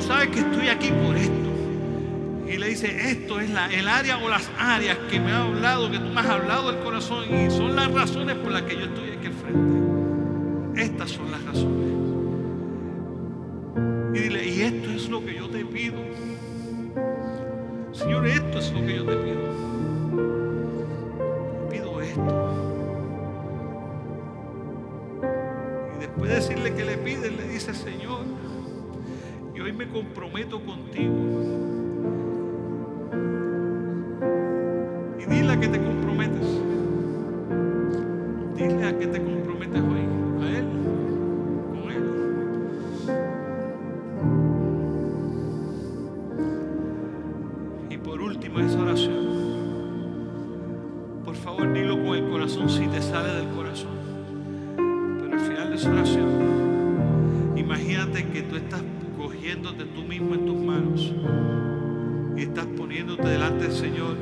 Sabes que estoy aquí por esto. Y le dice, esto es la, el área o las áreas que me ha hablado, que tú me has hablado del corazón. Y son las razones por las que yo estoy aquí al frente. Estas son las razones. Y dile, y esto es lo que yo te pido. Señor, esto es lo que yo te pido. Pido esto. Y después de decirle que le pide, le dice, Señor, hoy me comprometo contigo. Y dile a que te comprometes. Dile a que te comprometes hoy. A Él. Con Él. Y por último esa oración. Por favor, dilo con el corazón si te sale del corazón. Pero al final de esa oración, imagínate que tú estás cogiéndote tú mismo en tus manos y estás poniéndote delante del Señor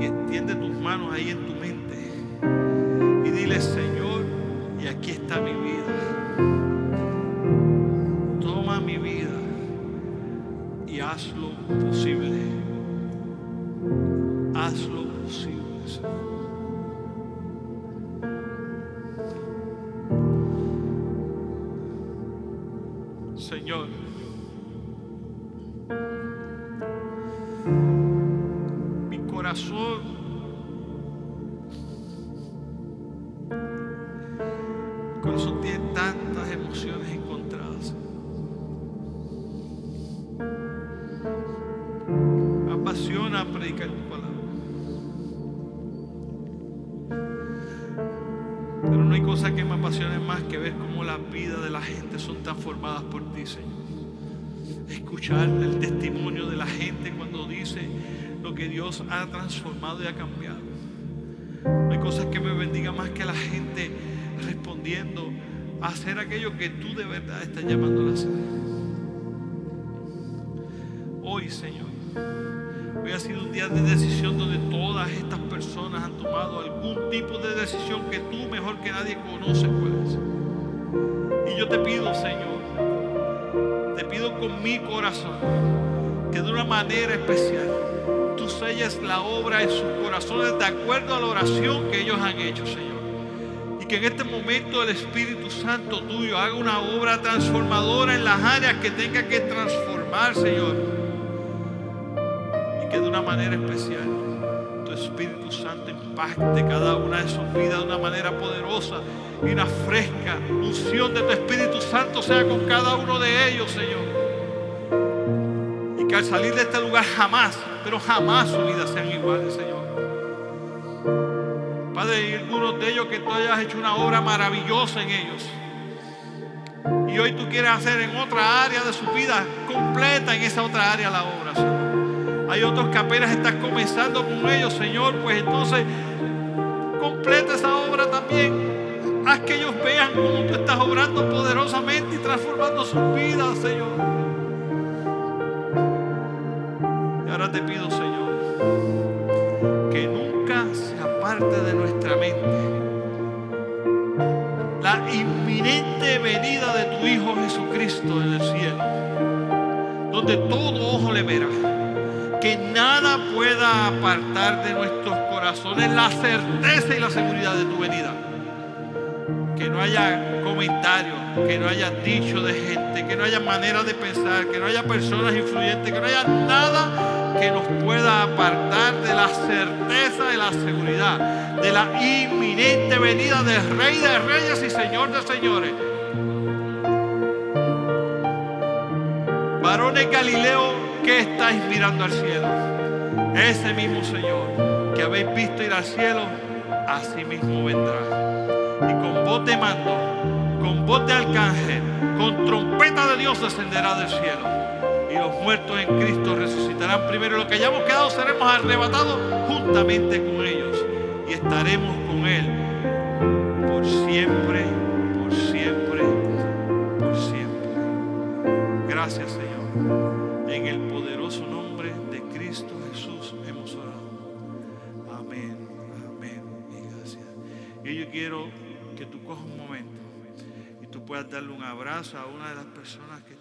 y extiende tus manos ahí en tu mente y dile, Señor, y aquí está mi vida. Toma mi vida y hazlo posible. Hazlo posible, Señor. Señor, mi corazón mi corazón tiene tantas emociones encontradas. Apasiona predicar cosa que me apasione más que ver cómo las vidas de la gente son transformadas por ti, Señor. Escuchar el testimonio de la gente cuando dice lo que Dios ha transformado y ha cambiado. No hay cosas que me bendiga más que la gente respondiendo a hacer aquello que tú de verdad estás llamando a hacer. Hoy, Señor, hoy ha sido un día de decisión donde estas personas han tomado algún tipo de decisión que tú mejor que nadie conoces cuál es. Y yo te pido, Señor, te pido con mi corazón que de una manera especial tú selles la obra en sus corazones de acuerdo a la oración que ellos han hecho, Señor. Y que en este momento el Espíritu Santo tuyo haga una obra transformadora en las áreas que tenga que transformar, Señor. Y que de una manera especial impacte cada una de sus vidas de una manera poderosa y una fresca unción de tu Espíritu Santo sea con cada uno de ellos, Señor. Y que al salir de este lugar jamás, pero jamás su vida sean iguales, Señor. Padre, y algunos de ellos que tú hayas hecho una obra maravillosa en ellos. Y hoy tú quieres hacer en otra área de su vida completa en esa otra área la obra, Señor. Hay otros que apenas estás comenzando con ellos, Señor. Pues entonces completa esa obra también. Haz que ellos vean cómo tú estás obrando poderosamente y transformando sus vidas, Señor. Y ahora te pido, Señor, que nunca se aparte de nuestra mente la inminente venida de tu Hijo Jesucristo en el cielo, donde todo ojo le verá, que nada pueda apartar de nuestros corazones la certeza y la seguridad de tu venida. Que no haya comentarios, que no haya dicho de gente, que no haya manera de pensar, que no haya personas influyentes, que no haya nada que nos pueda apartar de la certeza y la seguridad de la inminente venida del Rey de Reyes y Señor de Señores. Varones Galileo, que estáis mirando al cielo? Ese mismo Señor que habéis visto ir al cielo, así mismo vendrá. Y con voz de mando, con voz de arcángel, con trompeta de Dios descenderá del cielo. Y los muertos en Cristo resucitarán primero. Y los que hayamos quedado seremos arrebatados juntamente con ellos. Y estaremos con Él por siempre, por siempre, por siempre. Gracias Señor. En el Y yo quiero que tú cojas un momento y tú puedas darle un abrazo a una de las personas que